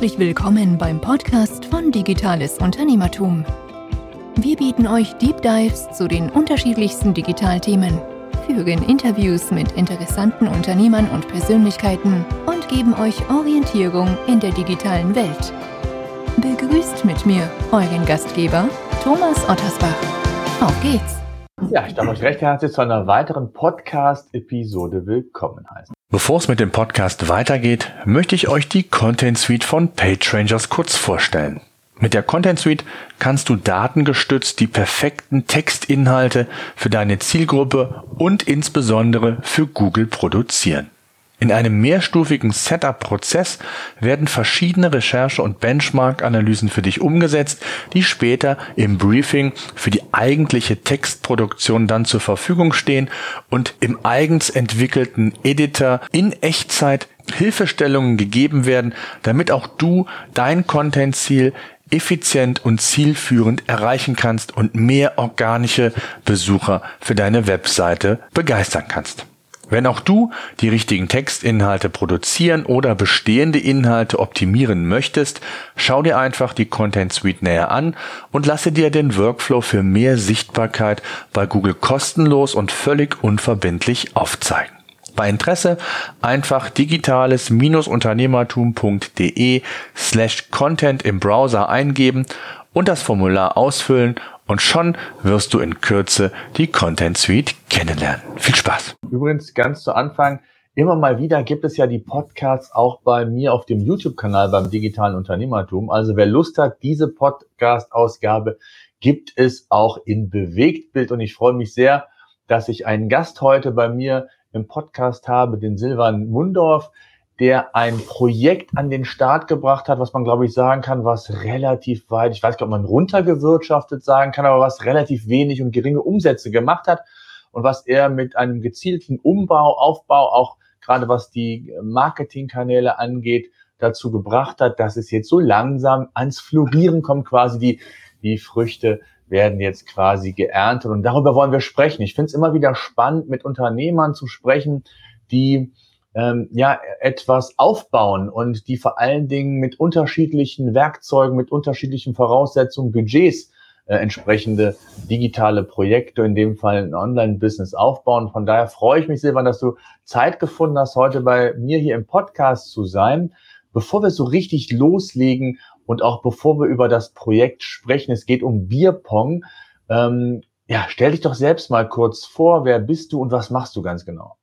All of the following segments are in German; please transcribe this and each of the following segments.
Herzlich willkommen beim Podcast von Digitales Unternehmertum. Wir bieten euch Deep Dives zu den unterschiedlichsten Digitalthemen, führen Interviews mit interessanten Unternehmern und Persönlichkeiten und geben euch Orientierung in der digitalen Welt. Begrüßt mit mir euren Gastgeber Thomas Ottersbach. Auf geht's! Ja, ich darf euch recht herzlich zu einer weiteren Podcast-Episode willkommen heißen. Bevor es mit dem Podcast weitergeht, möchte ich euch die Content Suite von PageRangers kurz vorstellen. Mit der Content Suite kannst du datengestützt die perfekten Textinhalte für deine Zielgruppe und insbesondere für Google produzieren. In einem mehrstufigen Setup-Prozess werden verschiedene Recherche- und Benchmark-Analysen für dich umgesetzt, die später im Briefing für die eigentliche Textproduktion dann zur Verfügung stehen und im eigens entwickelten Editor in Echtzeit Hilfestellungen gegeben werden, damit auch du dein Content-Ziel effizient und zielführend erreichen kannst und mehr organische Besucher für deine Webseite begeistern kannst. Wenn auch du die richtigen Textinhalte produzieren oder bestehende Inhalte optimieren möchtest, schau dir einfach die Content Suite näher an und lasse dir den Workflow für mehr Sichtbarkeit bei Google kostenlos und völlig unverbindlich aufzeigen. Bei Interesse einfach digitales-unternehmertum.de slash content im Browser eingeben und das Formular ausfüllen und schon wirst du in Kürze die Content Suite kennenlernen. Viel Spaß! Übrigens ganz zu Anfang, immer mal wieder gibt es ja die Podcasts auch bei mir auf dem YouTube-Kanal beim digitalen Unternehmertum. Also wer Lust hat, diese Podcast-Ausgabe gibt es auch in Bewegtbild und ich freue mich sehr, dass ich einen Gast heute bei mir im Podcast habe, den Silvan Mundorf der ein Projekt an den Start gebracht hat, was man, glaube ich, sagen kann, was relativ weit, ich weiß nicht, ob man runtergewirtschaftet sagen kann, aber was relativ wenig und geringe Umsätze gemacht hat und was er mit einem gezielten Umbau, Aufbau, auch gerade was die Marketingkanäle angeht, dazu gebracht hat, dass es jetzt so langsam ans Florieren kommt, quasi die, die Früchte werden jetzt quasi geerntet. Und darüber wollen wir sprechen. Ich finde es immer wieder spannend, mit Unternehmern zu sprechen, die ähm, ja etwas aufbauen und die vor allen Dingen mit unterschiedlichen Werkzeugen, mit unterschiedlichen Voraussetzungen, Budgets äh, entsprechende digitale Projekte, in dem Fall ein Online-Business aufbauen. Von daher freue ich mich, Silvan, dass du Zeit gefunden hast, heute bei mir hier im Podcast zu sein. Bevor wir so richtig loslegen und auch bevor wir über das Projekt sprechen, es geht um Bierpong. Ähm, ja, stell dich doch selbst mal kurz vor, wer bist du und was machst du ganz genau?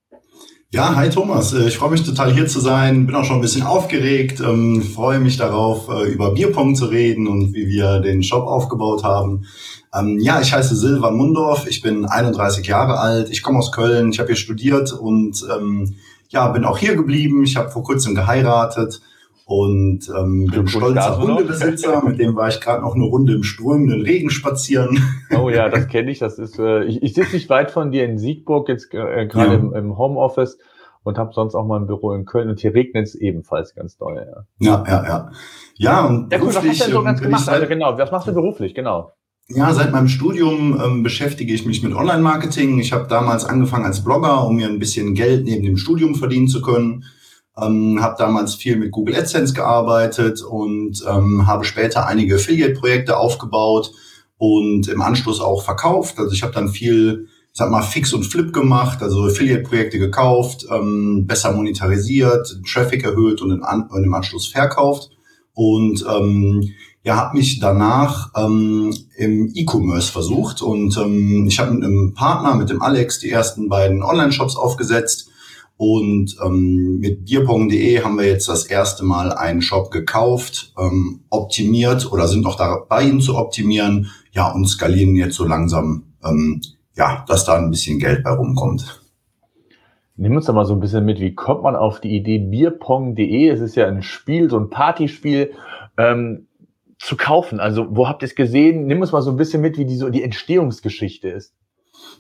Ja, hi Thomas. Äh, ich freue mich total hier zu sein. Bin auch schon ein bisschen aufgeregt. Ähm, freue mich darauf, äh, über Bierpong zu reden und wie wir den Shop aufgebaut haben. Ähm, ja, ich heiße Silvan Mundorf. Ich bin 31 Jahre alt. Ich komme aus Köln. Ich habe hier studiert und ähm, ja, bin auch hier geblieben. Ich habe vor kurzem geheiratet und ähm, bin stolzer Hundebesitzer. Mit dem war ich gerade noch eine Runde im strömenden Regen spazieren. Oh ja, das kenne ich. Das ist, äh, ich, ich sitze nicht weit von dir in Siegburg, jetzt äh, gerade ja. im, im Homeoffice und habe sonst auch mal ein Büro in Köln und hier regnet es ebenfalls ganz doll. Ja, ja, ja. Ja, ja und ja, cool, was hast du denn so ganz gemacht? Also genau, was machst du beruflich? Genau. Ja, seit meinem Studium ähm, beschäftige ich mich mit Online-Marketing. Ich habe damals angefangen als Blogger, um mir ein bisschen Geld neben dem Studium verdienen zu können. Ähm, habe damals viel mit Google AdSense gearbeitet und ähm, habe später einige Affiliate-Projekte aufgebaut und im Anschluss auch verkauft. Also ich habe dann viel, ich sag mal, Fix und Flip gemacht, also Affiliate-Projekte gekauft, ähm, besser monetarisiert, Traffic erhöht und, An und im Anschluss verkauft. Und ähm, ja, habe mich danach ähm, im E-Commerce versucht und ähm, ich habe mit einem Partner, mit dem Alex, die ersten beiden Online-Shops aufgesetzt und ähm, mit bierpong.de haben wir jetzt das erste Mal einen Shop gekauft, ähm, optimiert oder sind noch dabei, ihn zu optimieren. Ja, und skalieren jetzt so langsam, ähm, ja, dass da ein bisschen Geld bei rumkommt. Nimm uns da mal so ein bisschen mit, wie kommt man auf die Idee bierpong.de? Es ist ja ein Spiel, so ein Partyspiel, ähm, zu kaufen. Also wo habt ihr es gesehen? Nimm uns mal so ein bisschen mit, wie die, so die Entstehungsgeschichte ist.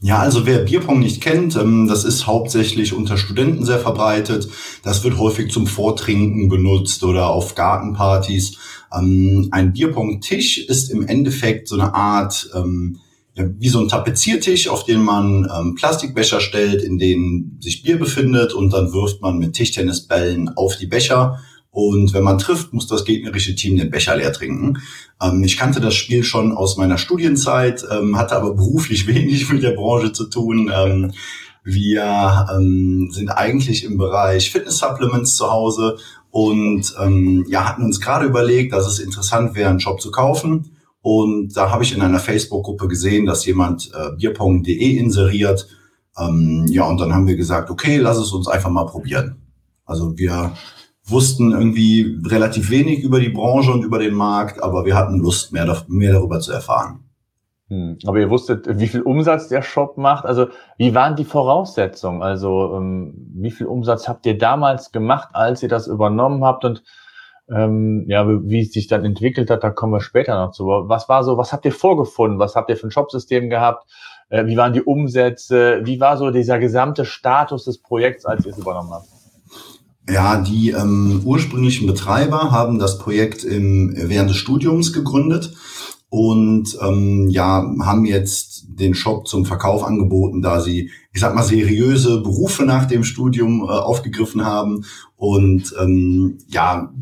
Ja, also wer Bierpong nicht kennt, ähm, das ist hauptsächlich unter Studenten sehr verbreitet. Das wird häufig zum Vortrinken benutzt oder auf Gartenpartys. Ähm, ein Bierpong-Tisch ist im Endeffekt so eine Art, ähm, wie so ein Tapeziertisch, auf den man Plastikbecher stellt, in denen sich Bier befindet und dann wirft man mit Tischtennisbällen auf die Becher Und wenn man trifft, muss das gegnerische Team den Becher leer trinken. Ähm, ich kannte das Spiel schon aus meiner Studienzeit, ähm, hatte aber beruflich wenig mit der Branche zu tun. Ähm, wir ähm, sind eigentlich im Bereich Fitness-Supplements zu Hause und ähm, ja, hatten uns gerade überlegt, dass es interessant wäre, einen Shop zu kaufen. Und da habe ich in einer Facebook-Gruppe gesehen, dass jemand äh, bierpong.de inseriert. Ähm, ja, und dann haben wir gesagt, okay, lass es uns einfach mal probieren. Also wir wussten irgendwie relativ wenig über die Branche und über den Markt, aber wir hatten Lust, mehr, mehr darüber zu erfahren. Hm. Aber ihr wusstet, wie viel Umsatz der Shop macht. Also wie waren die Voraussetzungen? Also ähm, wie viel Umsatz habt ihr damals gemacht, als ihr das übernommen habt? Und ähm, ja, wie es sich dann entwickelt hat, da kommen wir später noch zu. Was war so, was habt ihr vorgefunden? Was habt ihr für ein Shopsystem gehabt? Äh, wie waren die Umsätze? Wie war so dieser gesamte Status des Projekts, als ihr es übernommen habt? Ja, die ähm, ursprünglichen Betreiber haben das Projekt im, während des Studiums gegründet und ähm, ja, haben jetzt den Shop zum Verkauf angeboten, da sie, ich sag mal, seriöse Berufe nach dem Studium äh, aufgegriffen haben. Und ähm, ja,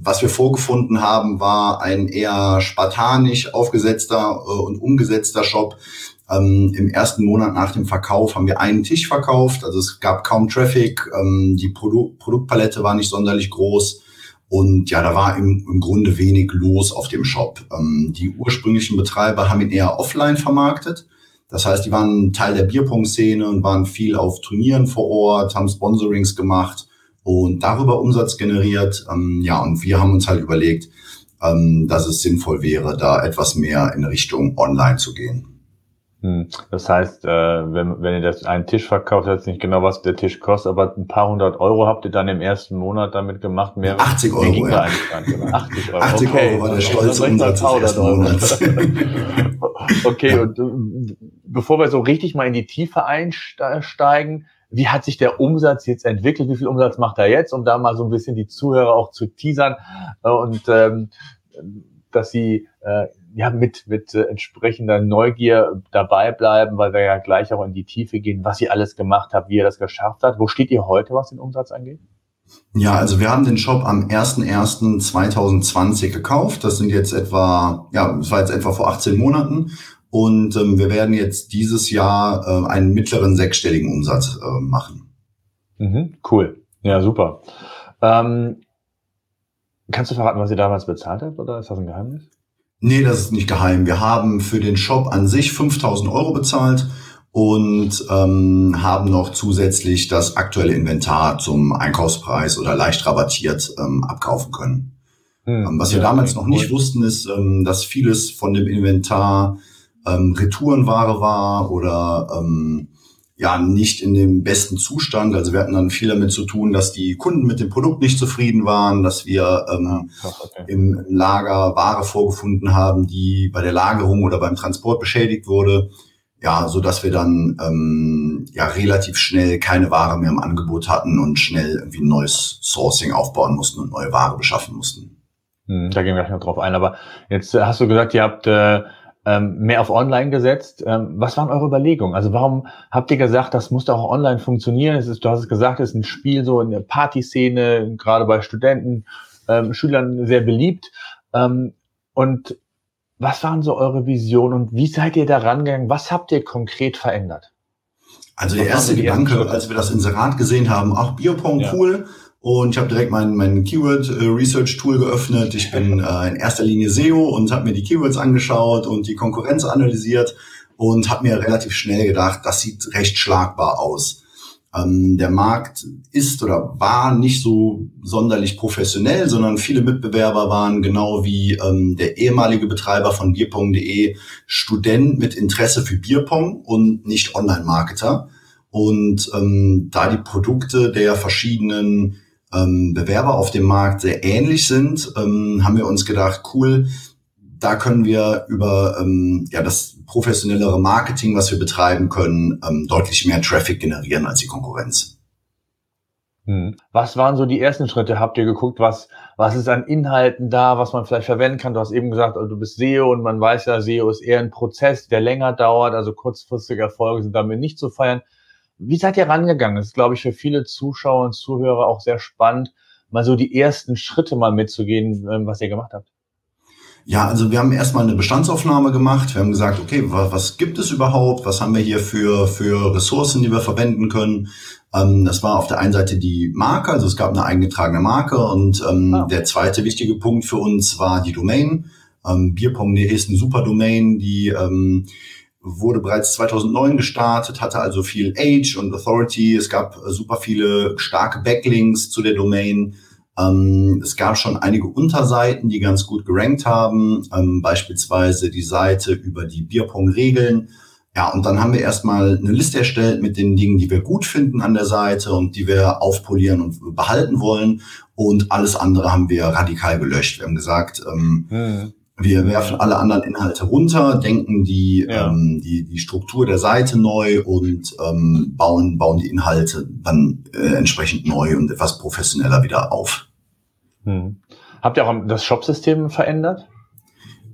was wir vorgefunden haben, war ein eher spartanisch aufgesetzter äh, und umgesetzter Shop. Ähm, Im ersten Monat nach dem Verkauf haben wir einen Tisch verkauft, also es gab kaum Traffic, ähm, die Produ Produktpalette war nicht sonderlich groß. Und ja, da war im, im Grunde wenig los auf dem Shop. Ähm, die ursprünglichen Betreiber haben ihn eher offline vermarktet. Das heißt, die waren Teil der Bierpong-Szene und waren viel auf Turnieren vor Ort, haben Sponsorings gemacht und darüber Umsatz generiert. Ähm, ja, und wir haben uns halt überlegt, ähm, dass es sinnvoll wäre, da etwas mehr in Richtung Online zu gehen. Hm. Das heißt, äh, wenn, wenn ihr das einen Tisch verkauft, jetzt nicht genau, was der Tisch kostet, aber ein paar hundert Euro habt ihr dann im ersten Monat damit gemacht. Mehr 80 Euro, ja. 80 Euro. 80 okay. Euro war der stolze Umsatz des ersten Monats. okay, und äh, bevor wir so richtig mal in die Tiefe einsteigen, wie hat sich der Umsatz jetzt entwickelt? Wie viel Umsatz macht er jetzt? Um da mal so ein bisschen die Zuhörer auch zu teasern äh, und ähm, dass sie äh, ja, mit, mit äh, entsprechender Neugier dabei bleiben, weil wir ja gleich auch in die Tiefe gehen, was ihr alles gemacht habt, wie ihr das geschafft habt. Wo steht ihr heute, was den Umsatz angeht? Ja, also wir haben den Shop am 01.01.2020 gekauft. Das sind jetzt etwa, ja, das war jetzt etwa vor 18 Monaten. Und ähm, wir werden jetzt dieses Jahr äh, einen mittleren sechsstelligen Umsatz äh, machen. Mhm, cool. Ja, super. Ähm, kannst du verraten, was ihr damals bezahlt habt oder ist das ein Geheimnis? Nee, das ist nicht geheim. Wir haben für den Shop an sich 5000 Euro bezahlt und ähm, haben noch zusätzlich das aktuelle Inventar zum Einkaufspreis oder leicht rabattiert ähm, abkaufen können. Hm, Was wir ja, damals noch nicht wussten, ist, ähm, dass vieles von dem Inventar ähm, Retourenware war oder ähm, ja nicht in dem besten Zustand. Also wir hatten dann viel damit zu tun, dass die Kunden mit dem Produkt nicht zufrieden waren, dass wir ähm, okay. im Lager Ware vorgefunden haben, die bei der Lagerung oder beim Transport beschädigt wurde. Ja, so dass wir dann ähm, ja relativ schnell keine Ware mehr im Angebot hatten und schnell irgendwie ein neues Sourcing aufbauen mussten und neue Ware beschaffen mussten. Hm, da gehen wir gleich noch drauf ein. Aber jetzt hast du gesagt, ihr habt äh, ähm, mehr auf Online gesetzt. Ähm, was waren eure Überlegungen? Also warum habt ihr gesagt, das muss doch auch online funktionieren? Es ist, du hast es gesagt, es ist ein Spiel so in der Partyszene, gerade bei Studenten, ähm, Schülern sehr beliebt. Ähm, und was waren so eure Visionen und wie seid ihr da rangegangen? Was habt ihr konkret verändert? Also der erste Gedanke, als wir das Inserat gesehen haben, ach, Biopong, ja. cool, und ich habe direkt mein, mein Keyword äh, Research Tool geöffnet. Ich bin äh, in erster Linie SEO und habe mir die Keywords angeschaut und die Konkurrenz analysiert und habe mir relativ schnell gedacht, das sieht recht schlagbar aus. Ähm, der Markt ist oder war nicht so sonderlich professionell, sondern viele Mitbewerber waren genau wie ähm, der ehemalige Betreiber von Bierpong.de Student mit Interesse für Bierpong und nicht Online-Marketer. Und ähm, da die Produkte der verschiedenen ähm, Bewerber auf dem Markt sehr ähnlich sind, ähm, haben wir uns gedacht, cool, da können wir über ähm, ja, das professionellere Marketing, was wir betreiben können, ähm, deutlich mehr Traffic generieren als die Konkurrenz. Hm. Was waren so die ersten Schritte? Habt ihr geguckt, was, was ist an Inhalten da, was man vielleicht verwenden kann? Du hast eben gesagt, also du bist SEO und man weiß ja, SEO ist eher ein Prozess, der länger dauert, also kurzfristige Erfolge sind damit nicht zu feiern. Wie seid ihr rangegangen? Das ist, glaube ich, für viele Zuschauer und Zuhörer auch sehr spannend, mal so die ersten Schritte mal mitzugehen, ähm, was ihr gemacht habt. Ja, also wir haben erstmal eine Bestandsaufnahme gemacht. Wir haben gesagt, okay, was, was gibt es überhaupt? Was haben wir hier für, für Ressourcen, die wir verwenden können? Ähm, das war auf der einen Seite die Marke, also es gab eine eingetragene Marke und ähm, ah. der zweite wichtige Punkt für uns war die Domain. Ähm, Bierpong.de ist eine super Domain, die ähm, wurde bereits 2009 gestartet, hatte also viel Age und Authority. Es gab super viele starke Backlinks zu der Domain. Ähm, es gab schon einige Unterseiten, die ganz gut gerankt haben, ähm, beispielsweise die Seite über die Bierpong-Regeln. Ja, und dann haben wir erstmal eine Liste erstellt mit den Dingen, die wir gut finden an der Seite und die wir aufpolieren und behalten wollen. Und alles andere haben wir radikal gelöscht. Wir haben gesagt, ähm, mhm. Wir werfen alle anderen Inhalte runter, denken die, ja. ähm, die, die Struktur der Seite neu und ähm, bauen, bauen die Inhalte dann äh, entsprechend neu und etwas professioneller wieder auf. Hm. Habt ihr auch das Shopsystem verändert?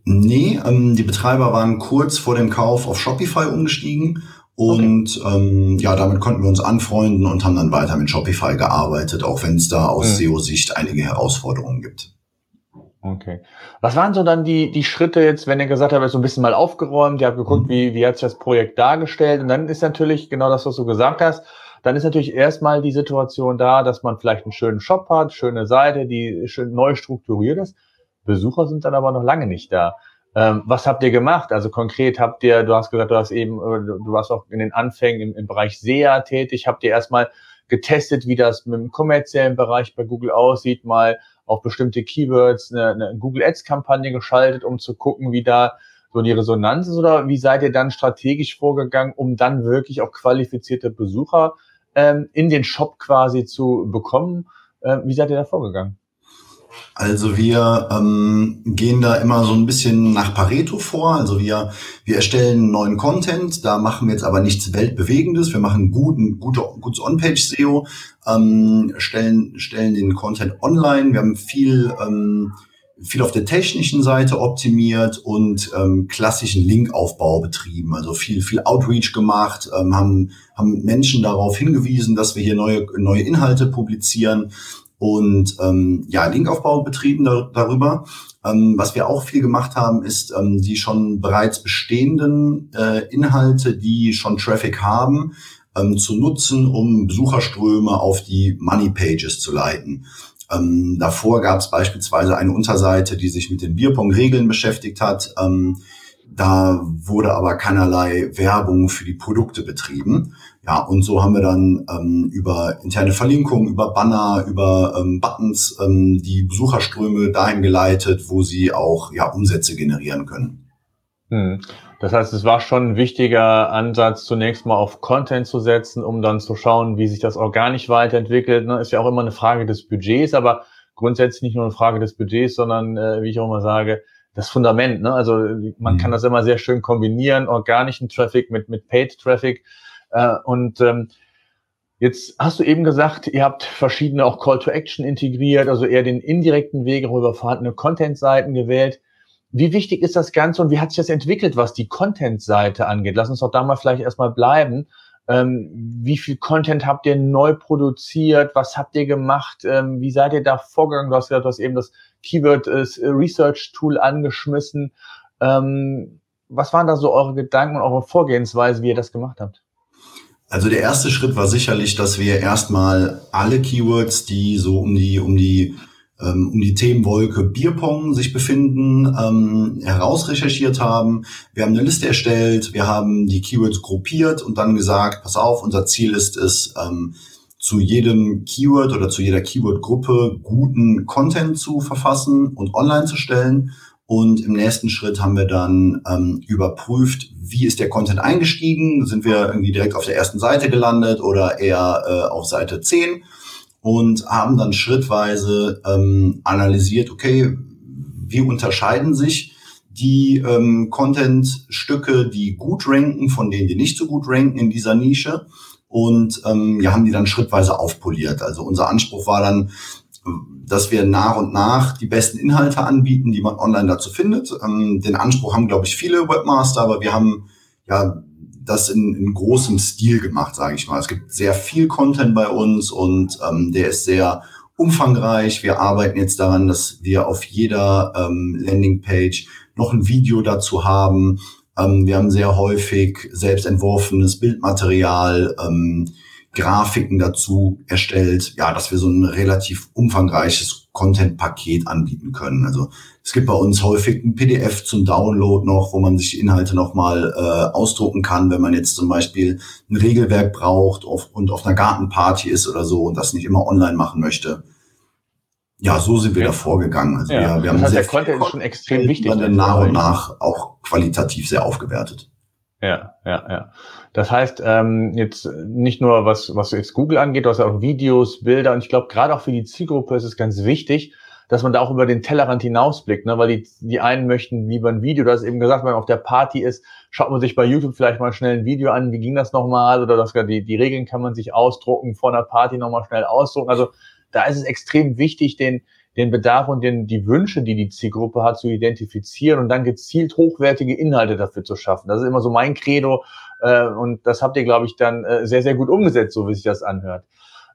Nee, ähm, die Betreiber waren kurz vor dem Kauf auf Shopify umgestiegen und okay. ähm, ja, damit konnten wir uns anfreunden und haben dann weiter mit Shopify gearbeitet, auch wenn es da aus mhm. SEO-Sicht einige Herausforderungen gibt. Okay. Was waren so dann die, die Schritte jetzt, wenn ihr gesagt habt, so ein bisschen mal aufgeräumt, ihr habt geguckt, mhm. wie, wie hat sich das Projekt dargestellt und dann ist natürlich genau das, was du gesagt hast, dann ist natürlich erstmal die Situation da, dass man vielleicht einen schönen Shop hat, schöne Seite, die schön neu strukturiert ist. Besucher sind dann aber noch lange nicht da. Ähm, was habt ihr gemacht? Also konkret habt ihr, du hast gesagt, du hast eben, äh, du warst auch in den Anfängen im, im Bereich SEA tätig. Habt ihr erstmal getestet, wie das mit dem kommerziellen Bereich bei Google aussieht, mal auf bestimmte Keywords eine, eine Google Ads Kampagne geschaltet, um zu gucken, wie da so die Resonanz ist oder wie seid ihr dann strategisch vorgegangen, um dann wirklich auch qualifizierte Besucher ähm, in den Shop quasi zu bekommen? Äh, wie seid ihr da vorgegangen? Also wir ähm, gehen da immer so ein bisschen nach Pareto vor. Also wir, wir erstellen neuen Content, da machen wir jetzt aber nichts Weltbewegendes. Wir machen guten, gute, gutes On-Page-SEO, ähm, stellen, stellen den Content online. Wir haben viel, ähm, viel auf der technischen Seite optimiert und ähm, klassischen Linkaufbau betrieben. Also viel, viel Outreach gemacht, ähm, haben, haben Menschen darauf hingewiesen, dass wir hier neue, neue Inhalte publizieren und ähm, ja, Linkaufbau betrieben da, darüber. Ähm, was wir auch viel gemacht haben, ist ähm, die schon bereits bestehenden äh, Inhalte, die schon Traffic haben, ähm, zu nutzen, um Besucherströme auf die Money Pages zu leiten. Ähm, davor gab es beispielsweise eine Unterseite, die sich mit den Bierpong-Regeln beschäftigt hat. Ähm, da wurde aber keinerlei Werbung für die Produkte betrieben. Ja, und so haben wir dann ähm, über interne Verlinkungen, über Banner, über ähm, Buttons ähm, die Besucherströme dahin geleitet, wo sie auch ja Umsätze generieren können. Hm. Das heißt, es war schon ein wichtiger Ansatz, zunächst mal auf Content zu setzen, um dann zu schauen, wie sich das organisch weiterentwickelt. Ne? Ist ja auch immer eine Frage des Budgets, aber grundsätzlich nicht nur eine Frage des Budgets, sondern äh, wie ich auch immer sage, das Fundament. Ne? Also man mhm. kann das immer sehr schön kombinieren, organischen Traffic mit, mit Paid Traffic. Äh, und ähm, jetzt hast du eben gesagt, ihr habt verschiedene auch Call to Action integriert, also eher den indirekten Weg über vorhandene Content-Seiten gewählt. Wie wichtig ist das Ganze und wie hat sich das entwickelt, was die Content-Seite angeht? Lass uns doch da mal vielleicht erstmal bleiben. Ähm, wie viel Content habt ihr neu produziert? Was habt ihr gemacht? Ähm, wie seid ihr da vorgegangen? Du hast gesagt, du hast eben das Keyword Research Tool angeschmissen. Ähm, was waren da so eure Gedanken und eure Vorgehensweise, wie ihr das gemacht habt? Also der erste Schritt war sicherlich, dass wir erstmal alle Keywords, die so um die um die ähm, um die Themenwolke Bierpong sich befinden, ähm, herausrecherchiert haben. Wir haben eine Liste erstellt, wir haben die Keywords gruppiert und dann gesagt, pass auf, unser Ziel ist es, ähm, zu jedem Keyword oder zu jeder Keyword-Gruppe guten Content zu verfassen und online zu stellen. Und im nächsten Schritt haben wir dann ähm, überprüft, wie ist der Content eingestiegen? Sind wir irgendwie direkt auf der ersten Seite gelandet oder eher äh, auf Seite 10? Und haben dann schrittweise ähm, analysiert, okay, wie unterscheiden sich die ähm, Content-Stücke, die gut ranken, von denen, die nicht so gut ranken in dieser Nische? und ähm, ja, haben die dann schrittweise aufpoliert. Also unser Anspruch war dann, dass wir nach und nach die besten Inhalte anbieten, die man online dazu findet. Ähm, den Anspruch haben, glaube ich, viele Webmaster, aber wir haben ja das in, in großem Stil gemacht, sage ich mal. Es gibt sehr viel Content bei uns und ähm, der ist sehr umfangreich. Wir arbeiten jetzt daran, dass wir auf jeder ähm, Landingpage noch ein Video dazu haben. Ähm, wir haben sehr häufig selbst entworfenes Bildmaterial. Ähm, Grafiken dazu erstellt, ja, dass wir so ein relativ umfangreiches Content-Paket anbieten können. Also es gibt bei uns häufig ein PDF zum Download noch, wo man sich die Inhalte nochmal äh, ausdrucken kann, wenn man jetzt zum Beispiel ein Regelwerk braucht auf, und auf einer Gartenparty ist oder so und das nicht immer online machen möchte. Ja, so sind wir ja. da vorgegangen. Also ja. wir, wir haben heißt, sehr der Content ist schon extrem wichtig. Dann nach und nach auch qualitativ sehr aufgewertet. Ja, ja, ja. Das heißt, ähm, jetzt nicht nur was, was jetzt Google angeht, du hast auch Videos, Bilder und ich glaube, gerade auch für die Zielgruppe ist es ganz wichtig, dass man da auch über den Tellerrand hinausblickt, ne? weil die, die einen möchten lieber ein Video, du hast eben gesagt, wenn man auf der Party ist, schaut man sich bei YouTube vielleicht mal schnell ein Video an, wie ging das nochmal oder das, die, die Regeln kann man sich ausdrucken, vor einer Party nochmal schnell ausdrucken. Also da ist es extrem wichtig, den, den Bedarf und den, die Wünsche, die die Zielgruppe hat, zu identifizieren und dann gezielt hochwertige Inhalte dafür zu schaffen. Das ist immer so mein Credo äh, und das habt ihr, glaube ich, dann äh, sehr, sehr gut umgesetzt, so wie sich das anhört.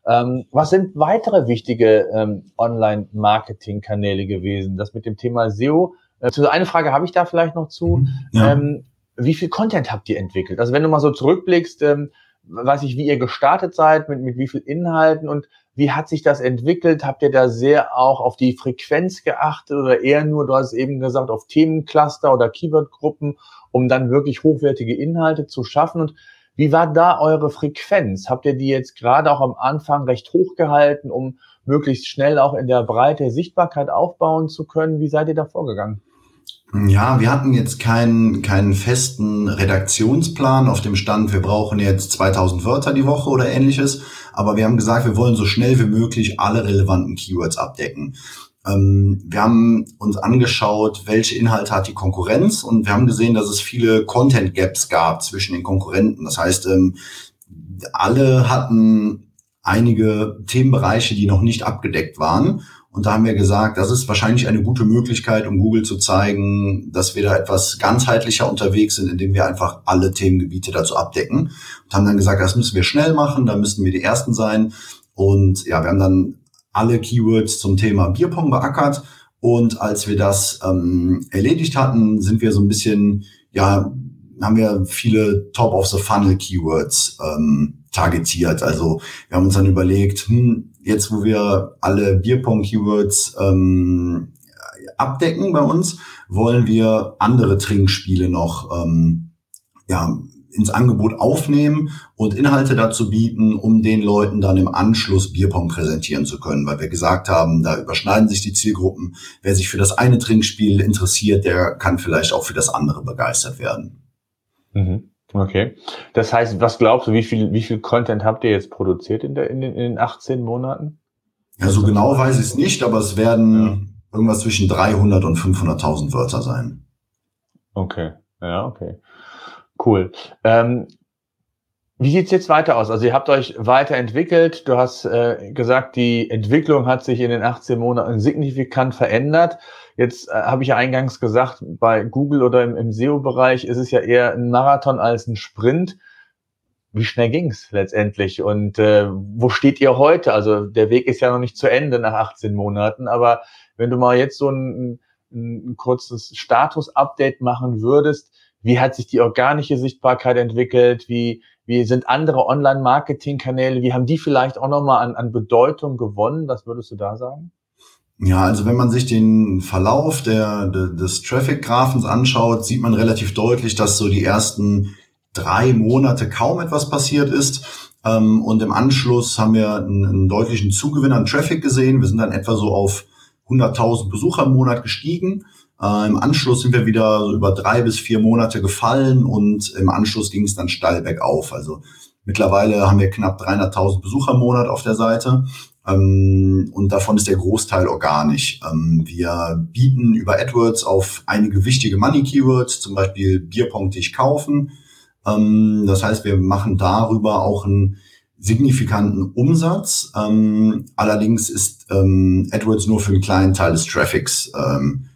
Ähm, was sind weitere wichtige ähm, Online-Marketing-Kanäle gewesen? Das mit dem Thema SEO. Äh, zu eine Frage habe ich da vielleicht noch zu. Mhm. Ja. Ähm, wie viel Content habt ihr entwickelt? Also wenn du mal so zurückblickst, ähm, weiß ich, wie ihr gestartet seid, mit, mit wie viel Inhalten und wie hat sich das entwickelt? Habt ihr da sehr auch auf die Frequenz geachtet oder eher nur, du hast eben gesagt, auf Themencluster oder Keywordgruppen, um dann wirklich hochwertige Inhalte zu schaffen? Und wie war da eure Frequenz? Habt ihr die jetzt gerade auch am Anfang recht hoch gehalten, um möglichst schnell auch in der Breite Sichtbarkeit aufbauen zu können? Wie seid ihr da vorgegangen? Ja, wir hatten jetzt keinen, keinen festen Redaktionsplan auf dem Stand, wir brauchen jetzt 2000 Wörter die Woche oder ähnliches. Aber wir haben gesagt, wir wollen so schnell wie möglich alle relevanten Keywords abdecken. Ähm, wir haben uns angeschaut, welche Inhalte hat die Konkurrenz und wir haben gesehen, dass es viele Content Gaps gab zwischen den Konkurrenten. Das heißt, ähm, alle hatten einige Themenbereiche, die noch nicht abgedeckt waren. Und da haben wir gesagt, das ist wahrscheinlich eine gute Möglichkeit, um Google zu zeigen, dass wir da etwas ganzheitlicher unterwegs sind, indem wir einfach alle Themengebiete dazu abdecken. Und haben dann gesagt, das müssen wir schnell machen, da müssten wir die Ersten sein. Und ja, wir haben dann alle Keywords zum Thema Bierpong beackert. Und als wir das ähm, erledigt hatten, sind wir so ein bisschen, ja, haben wir viele Top-of-the-Funnel-Keywords ähm, targetiert. Also wir haben uns dann überlegt, hm, jetzt wo wir alle Bierpong-Keywords ähm, abdecken bei uns, wollen wir andere Trinkspiele noch ähm, ja, ins Angebot aufnehmen und Inhalte dazu bieten, um den Leuten dann im Anschluss Bierpong präsentieren zu können, weil wir gesagt haben, da überschneiden sich die Zielgruppen. Wer sich für das eine Trinkspiel interessiert, der kann vielleicht auch für das andere begeistert werden. Mhm. Okay. Das heißt, was glaubst du, wie viel, wie viel Content habt ihr jetzt produziert in, der, in, den, in den 18 Monaten? Ja, so genau weiß ich es nicht, aber es werden ja. irgendwas zwischen 300 und 500.000 Wörter sein. Okay. Ja, okay. Cool. Ähm, wie sieht's jetzt weiter aus? Also ihr habt euch weiterentwickelt. Du hast äh, gesagt, die Entwicklung hat sich in den 18 Monaten signifikant verändert. Jetzt äh, habe ich ja eingangs gesagt, bei Google oder im, im SEO-Bereich ist es ja eher ein Marathon als ein Sprint. Wie schnell ging's letztendlich? Und äh, wo steht ihr heute? Also der Weg ist ja noch nicht zu Ende nach 18 Monaten, aber wenn du mal jetzt so ein, ein, ein kurzes Status-Update machen würdest, wie hat sich die organische Sichtbarkeit entwickelt? Wie, wie sind andere Online-Marketing-Kanäle? Wie haben die vielleicht auch nochmal an, an Bedeutung gewonnen? Was würdest du da sagen? Ja, also wenn man sich den Verlauf der, des Traffic-Graphens anschaut, sieht man relativ deutlich, dass so die ersten drei Monate kaum etwas passiert ist. Ähm, und im Anschluss haben wir einen deutlichen Zugewinn an Traffic gesehen. Wir sind dann etwa so auf 100.000 Besucher im Monat gestiegen. Äh, Im Anschluss sind wir wieder über drei bis vier Monate gefallen und im Anschluss ging es dann steil bergauf. Also mittlerweile haben wir knapp 300.000 Besucher im Monat auf der Seite ähm, und davon ist der Großteil organisch. Ähm, wir bieten über AdWords auf einige wichtige Money-Keywords, zum Beispiel Bierpong dich kaufen. Ähm, das heißt, wir machen darüber auch einen signifikanten Umsatz. Ähm, allerdings ist ähm, AdWords nur für einen kleinen Teil des Traffics ähm,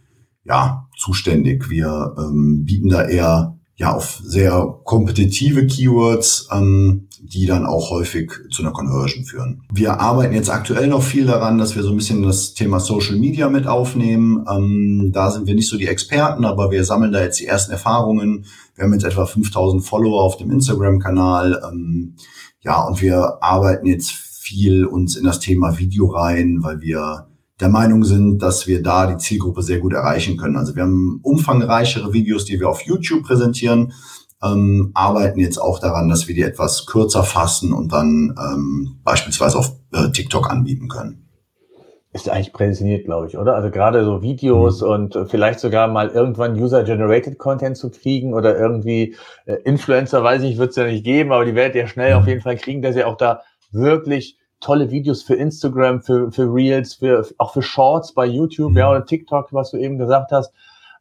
ja, zuständig. Wir ähm, bieten da eher ja auf sehr kompetitive Keywords ähm, die dann auch häufig zu einer Conversion führen. Wir arbeiten jetzt aktuell noch viel daran, dass wir so ein bisschen das Thema Social Media mit aufnehmen. Ähm, da sind wir nicht so die Experten, aber wir sammeln da jetzt die ersten Erfahrungen. Wir haben jetzt etwa 5000 Follower auf dem Instagram-Kanal. Ähm, ja, und wir arbeiten jetzt viel uns in das Thema Video rein, weil wir der Meinung sind, dass wir da die Zielgruppe sehr gut erreichen können. Also wir haben umfangreichere Videos, die wir auf YouTube präsentieren, ähm, arbeiten jetzt auch daran, dass wir die etwas kürzer fassen und dann ähm, beispielsweise auf äh, TikTok anbieten können. Ist eigentlich prädestiniert, glaube ich, oder? Also gerade so Videos mhm. und vielleicht sogar mal irgendwann User-Generated Content zu kriegen oder irgendwie äh, Influencer, weiß ich, wird es ja nicht geben, aber die werdet ihr schnell mhm. auf jeden Fall kriegen, dass ihr auch da wirklich tolle Videos für Instagram, für, für Reels, für, auch für Shorts bei YouTube, mhm. ja, oder TikTok, was du eben gesagt hast.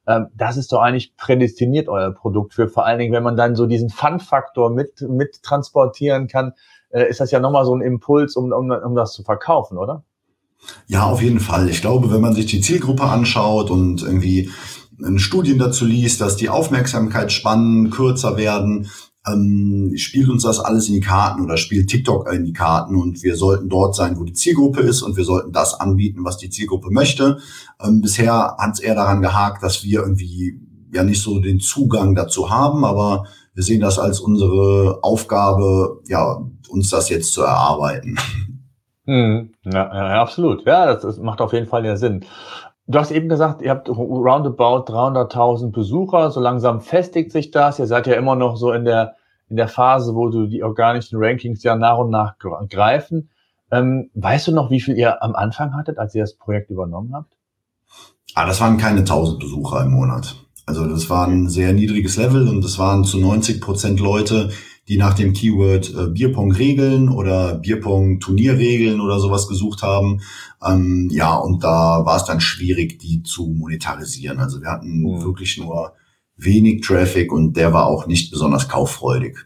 Ähm, das ist doch eigentlich prädestiniert euer Produkt für. Vor allen Dingen, wenn man dann so diesen Fun-Faktor mit, mit transportieren kann, äh, ist das ja nochmal so ein Impuls, um, um, um das zu verkaufen, oder? Ja, auf jeden Fall. Ich glaube, wenn man sich die Zielgruppe anschaut und irgendwie Studien dazu liest, dass die Aufmerksamkeitsspannen kürzer werden, ähm, spielt uns das alles in die Karten oder spielt TikTok in die Karten und wir sollten dort sein, wo die Zielgruppe ist und wir sollten das anbieten, was die Zielgruppe möchte. Ähm, bisher hat es eher daran gehakt, dass wir irgendwie ja nicht so den Zugang dazu haben, aber wir sehen das als unsere Aufgabe, ja, uns das jetzt zu erarbeiten. Hm, ja, ja, absolut. Ja, das, das macht auf jeden Fall ja Sinn. Du hast eben gesagt, ihr habt roundabout 300.000 Besucher. So langsam festigt sich das. Ihr seid ja immer noch so in der, in der Phase, wo du die organischen Rankings ja nach und nach greifen. Ähm, weißt du noch, wie viel ihr am Anfang hattet, als ihr das Projekt übernommen habt? Ah, das waren keine 1000 Besucher im Monat. Also das war ein sehr niedriges Level und das waren zu 90 Prozent Leute, die nach dem Keyword äh, Bierpong-Regeln oder Bierpong-Turnierregeln oder sowas gesucht haben. Ähm, ja, und da war es dann schwierig, die zu monetarisieren. Also wir hatten mhm. wirklich nur wenig Traffic und der war auch nicht besonders kauffreudig.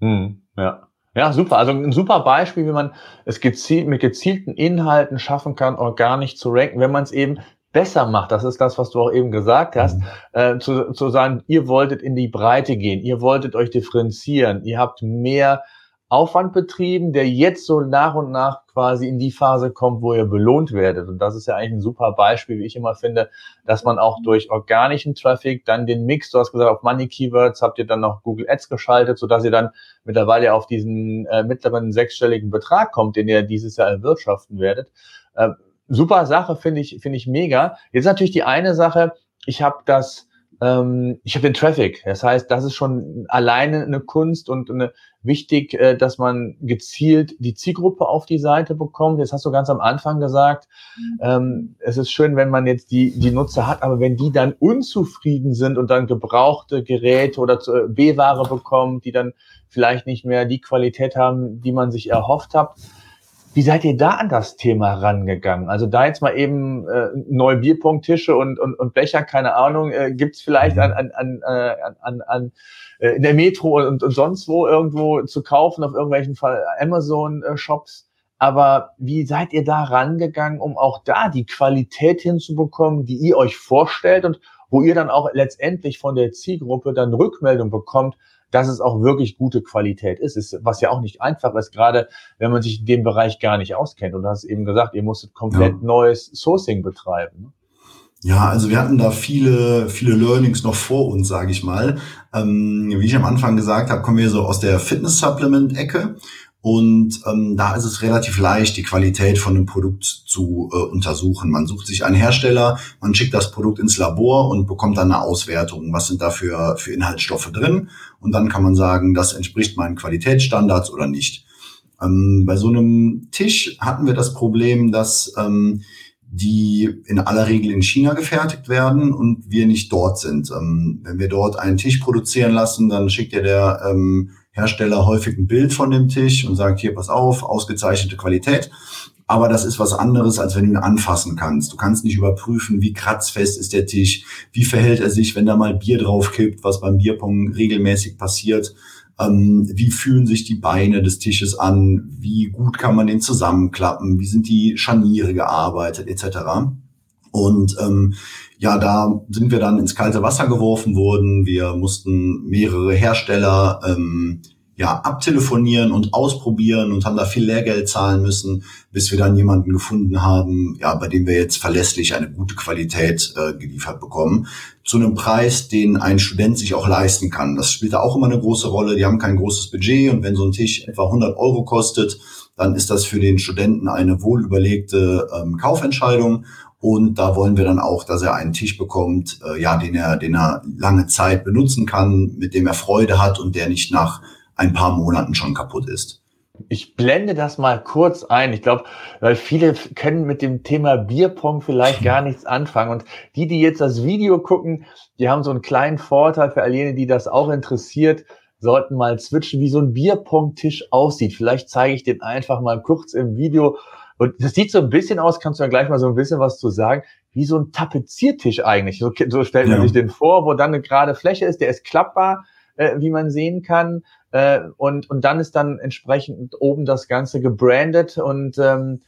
Mhm, ja. Ja, super. Also ein super Beispiel, wie man es gezielt mit gezielten Inhalten schaffen kann, organisch zu ranken, wenn man es eben besser macht, das ist das, was du auch eben gesagt hast, mhm. äh, zu, zu sagen, ihr wolltet in die Breite gehen, ihr wolltet euch differenzieren, ihr habt mehr Aufwand betrieben, der jetzt so nach und nach quasi in die Phase kommt, wo ihr belohnt werdet. Und das ist ja eigentlich ein super Beispiel, wie ich immer finde, dass man auch durch organischen Traffic dann den Mix, du hast gesagt, auf Money Keywords habt ihr dann noch Google Ads geschaltet, sodass ihr dann mittlerweile auf diesen äh, mittleren sechsstelligen Betrag kommt, den ihr dieses Jahr erwirtschaften werdet. Äh, super Sache, finde ich, finde ich mega. Jetzt natürlich die eine Sache, ich habe das, ähm, ich habe den Traffic. Das heißt, das ist schon alleine eine Kunst und eine, wichtig, äh, dass man gezielt die Zielgruppe auf die Seite bekommt. Jetzt hast du ganz am Anfang gesagt, mhm. ähm, es ist schön, wenn man jetzt die, die Nutzer hat, aber wenn die dann unzufrieden sind und dann gebrauchte Geräte oder äh, B-Ware bekommen, die dann vielleicht nicht mehr die Qualität haben, die man sich erhofft hat, wie seid ihr da an das Thema rangegangen? Also da jetzt mal eben äh, neue Bierpunkttische und, und, und Becher, keine Ahnung, äh, gibt es vielleicht an, an, an, äh, an, an äh, in der Metro und, und sonst wo irgendwo zu kaufen, auf irgendwelchen Fall Amazon-Shops. Aber wie seid ihr da rangegangen, um auch da die Qualität hinzubekommen, die ihr euch vorstellt und wo ihr dann auch letztendlich von der Zielgruppe dann Rückmeldung bekommt, dass es auch wirklich gute Qualität ist, ist was ja auch nicht einfach ist, gerade wenn man sich in dem Bereich gar nicht auskennt. Und du hast eben gesagt, ihr musstet komplett ja. neues Sourcing betreiben. Ne? Ja, also wir hatten da viele, viele Learnings noch vor uns, sage ich mal. Ähm, wie ich am Anfang gesagt habe, kommen wir so aus der Fitness-Supplement-Ecke und ähm, da ist es relativ leicht, die Qualität von einem Produkt zu äh, untersuchen. Man sucht sich einen Hersteller, man schickt das Produkt ins Labor und bekommt dann eine Auswertung. Was sind da für, für Inhaltsstoffe drin? Und dann kann man sagen, das entspricht meinen Qualitätsstandards oder nicht. Ähm, bei so einem Tisch hatten wir das Problem, dass ähm, die in aller Regel in China gefertigt werden und wir nicht dort sind. Ähm, wenn wir dort einen Tisch produzieren lassen, dann schickt ja der ähm, Hersteller häufig ein Bild von dem Tisch und sagt, hier, pass auf, ausgezeichnete Qualität. Aber das ist was anderes, als wenn du ihn anfassen kannst. Du kannst nicht überprüfen, wie kratzfest ist der Tisch, wie verhält er sich, wenn da mal Bier drauf kippt, was beim Bierpong regelmäßig passiert. Ähm, wie fühlen sich die Beine des Tisches an? Wie gut kann man den zusammenklappen? Wie sind die Scharniere gearbeitet, etc. Und ähm, ja, da sind wir dann ins kalte Wasser geworfen worden. Wir mussten mehrere Hersteller ähm, ja abtelefonieren und ausprobieren und haben da viel Lehrgeld zahlen müssen, bis wir dann jemanden gefunden haben, ja, bei dem wir jetzt verlässlich eine gute Qualität äh, geliefert bekommen, zu einem Preis, den ein Student sich auch leisten kann. Das spielt da auch immer eine große Rolle. Die haben kein großes Budget und wenn so ein Tisch etwa 100 Euro kostet, dann ist das für den Studenten eine wohlüberlegte ähm, Kaufentscheidung. Und da wollen wir dann auch, dass er einen Tisch bekommt, äh, ja, den er, den er lange Zeit benutzen kann, mit dem er Freude hat und der nicht nach ein paar Monaten schon kaputt ist. Ich blende das mal kurz ein. Ich glaube, weil viele können mit dem Thema Bierpong vielleicht gar nichts anfangen. Und die, die jetzt das Video gucken, die haben so einen kleinen Vorteil für all jene, die das auch interessiert, sollten mal switchen, wie so ein Bierpong-Tisch aussieht. Vielleicht zeige ich den einfach mal kurz im Video und das sieht so ein bisschen aus, kannst du ja gleich mal so ein bisschen was zu sagen, wie so ein Tapeziertisch eigentlich. So, so stellt man ja. sich den vor, wo dann eine gerade Fläche ist, der ist klappbar, äh, wie man sehen kann. Äh, und, und dann ist dann entsprechend oben das Ganze gebrandet und ähm,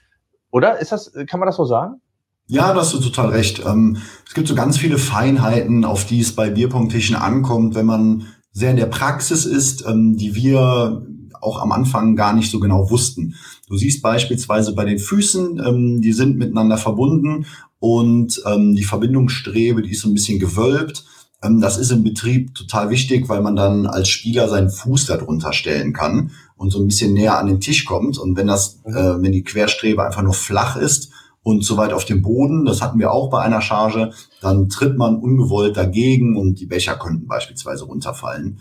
oder ist das, kann man das so sagen? Ja, da hast du total recht. Ähm, es gibt so ganz viele Feinheiten, auf die es bei Bierpunktischen ankommt, wenn man sehr in der Praxis ist, ähm, die wir auch am Anfang gar nicht so genau wussten. Du siehst beispielsweise bei den Füßen, ähm, die sind miteinander verbunden und ähm, die Verbindungsstrebe, die ist so ein bisschen gewölbt. Ähm, das ist im Betrieb total wichtig, weil man dann als Spieler seinen Fuß darunter stellen kann und so ein bisschen näher an den Tisch kommt. Und wenn das, mhm. äh, wenn die Querstrebe einfach nur flach ist und so weit auf dem Boden, das hatten wir auch bei einer Charge, dann tritt man ungewollt dagegen und die Becher könnten beispielsweise runterfallen.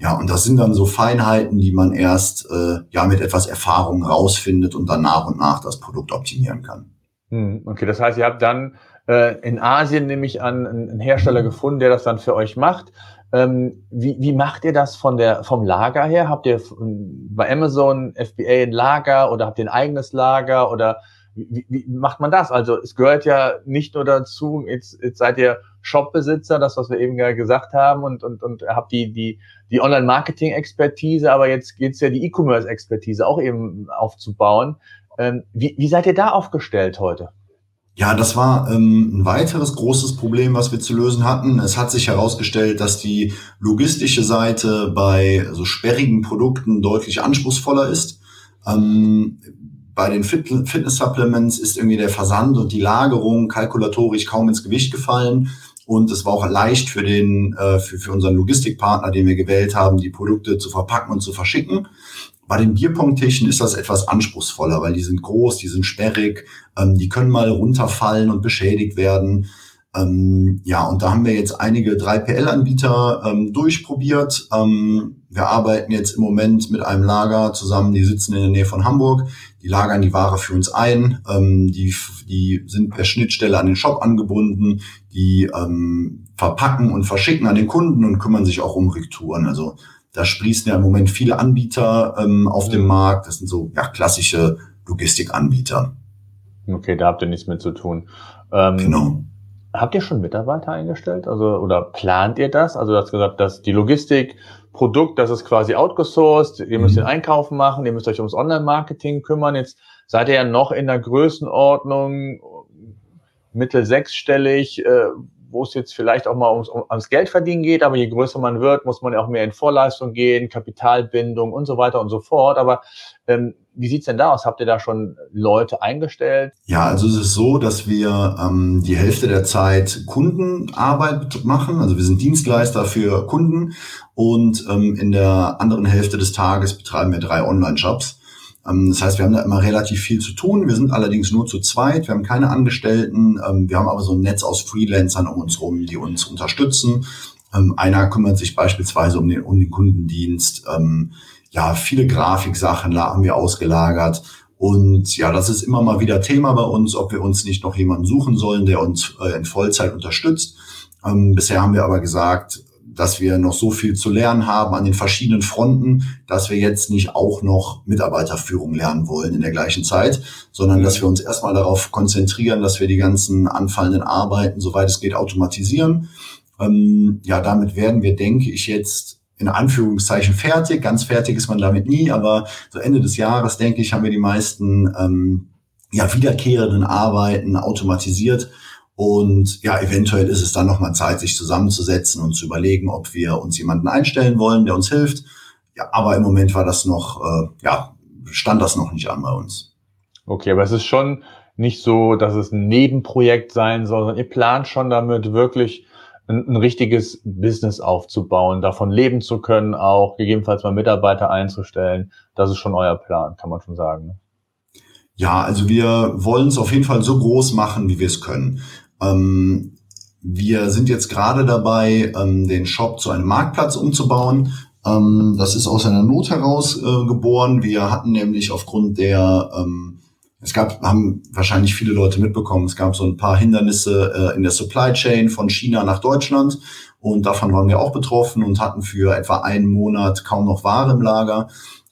Ja, und das sind dann so Feinheiten, die man erst äh, ja mit etwas Erfahrung rausfindet und dann nach und nach das Produkt optimieren kann. Hm, okay, das heißt, ihr habt dann äh, in Asien nämlich einen Hersteller gefunden, der das dann für euch macht. Ähm, wie, wie macht ihr das von der vom Lager her? Habt ihr bei Amazon FBA ein Lager oder habt ihr ein eigenes Lager oder wie, wie macht man das? Also es gehört ja nicht nur dazu, jetzt, jetzt seid ihr Shopbesitzer, das, was wir eben gesagt haben, und, und, und habt die, die, die Online-Marketing-Expertise, aber jetzt geht's ja die E-Commerce-Expertise auch eben aufzubauen. Ähm, wie, wie seid ihr da aufgestellt heute? Ja, das war ähm, ein weiteres großes Problem, was wir zu lösen hatten. Es hat sich herausgestellt, dass die logistische Seite bei so sperrigen Produkten deutlich anspruchsvoller ist. Ähm, bei den Fit Fitness-Supplements ist irgendwie der Versand und die Lagerung kalkulatorisch kaum ins Gewicht gefallen. Und es war auch leicht für den, äh, für, für unseren Logistikpartner, den wir gewählt haben, die Produkte zu verpacken und zu verschicken. Bei den Bierpongtischen ist das etwas anspruchsvoller, weil die sind groß, die sind sperrig, ähm, die können mal runterfallen und beschädigt werden. Ähm, ja, und da haben wir jetzt einige 3PL-Anbieter ähm, durchprobiert. Ähm, wir arbeiten jetzt im Moment mit einem Lager zusammen, die sitzen in der Nähe von Hamburg. Die lagern die Ware für uns ein. Ähm, die, die sind per Schnittstelle an den Shop angebunden. Die ähm, verpacken und verschicken an den Kunden und kümmern sich auch um Retouren. Also da sprießen ja im Moment viele Anbieter ähm, auf dem Markt. Das sind so ja, klassische Logistikanbieter. Okay, da habt ihr nichts mit zu tun. Ähm, genau. Habt ihr schon Mitarbeiter eingestellt? Also, oder plant ihr das? Also, du hast gesagt, dass die Logistik, Produkt, das ist quasi outgesourced, ihr müsst mhm. den Einkaufen machen, ihr müsst euch ums Online-Marketing kümmern. Jetzt seid ihr ja noch in der Größenordnung mittel sechsstellig, äh, wo es jetzt vielleicht auch mal ums, ums Geld verdienen geht, aber je größer man wird, muss man auch mehr in Vorleistung gehen, Kapitalbindung und so weiter und so fort. Aber ähm, wie sieht's denn da aus? Habt ihr da schon Leute eingestellt? Ja, also es ist so, dass wir ähm, die Hälfte der Zeit Kundenarbeit machen. Also wir sind Dienstleister für Kunden und ähm, in der anderen Hälfte des Tages betreiben wir drei Online-Shops. Ähm, das heißt, wir haben da immer relativ viel zu tun. Wir sind allerdings nur zu zweit. Wir haben keine Angestellten. Ähm, wir haben aber so ein Netz aus Freelancern um uns herum, die uns unterstützen. Ähm, einer kümmert sich beispielsweise um den, um den Kundendienst. Ja, viele Grafiksachen haben wir ausgelagert. Und ja, das ist immer mal wieder Thema bei uns, ob wir uns nicht noch jemanden suchen sollen, der uns äh, in Vollzeit unterstützt. bisher haben wir aber gesagt, dass wir noch so viel zu lernen haben an den verschiedenen Fronten, dass wir jetzt nicht auch noch Mitarbeiterführung lernen wollen in der gleichen Zeit, sondern dass wir uns erstmal darauf konzentrieren, dass wir die ganzen anfallenden Arbeiten, soweit es geht, automatisieren. Ähm, ja, damit werden wir, denke ich, jetzt in Anführungszeichen fertig. Ganz fertig ist man damit nie, aber so Ende des Jahres, denke ich, haben wir die meisten ähm, ja, wiederkehrenden Arbeiten automatisiert und ja, eventuell ist es dann nochmal Zeit, sich zusammenzusetzen und zu überlegen, ob wir uns jemanden einstellen wollen, der uns hilft. ja, aber im Moment war das noch, äh, ja, stand das noch nicht an bei uns. Okay, aber es ist schon nicht so, dass es ein Nebenprojekt sein soll, sondern ihr plant schon damit wirklich ein, ein richtiges Business aufzubauen, davon leben zu können, auch gegebenenfalls mal Mitarbeiter einzustellen. Das ist schon euer Plan, kann man schon sagen. Ne? Ja, also wir wollen es auf jeden Fall so groß machen, wie wir es können. Ähm, wir sind jetzt gerade dabei, ähm, den Shop zu einem Marktplatz umzubauen. Ähm, das ist aus einer Not heraus äh, geboren. Wir hatten nämlich aufgrund der ähm, es gab, haben wahrscheinlich viele Leute mitbekommen, es gab so ein paar Hindernisse äh, in der Supply Chain von China nach Deutschland und davon waren wir auch betroffen und hatten für etwa einen Monat kaum noch Ware im Lager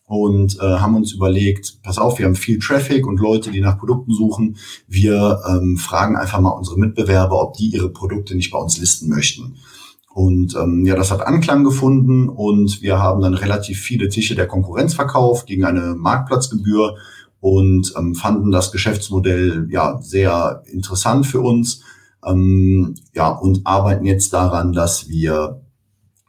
und äh, haben uns überlegt, pass auf, wir haben viel Traffic und Leute, die nach Produkten suchen. Wir ähm, fragen einfach mal unsere Mitbewerber, ob die ihre Produkte nicht bei uns listen möchten. Und ähm, ja, das hat Anklang gefunden und wir haben dann relativ viele Tische der Konkurrenz verkauft gegen eine Marktplatzgebühr und ähm, fanden das Geschäftsmodell ja sehr interessant für uns. Ähm, ja, und arbeiten jetzt daran, dass wir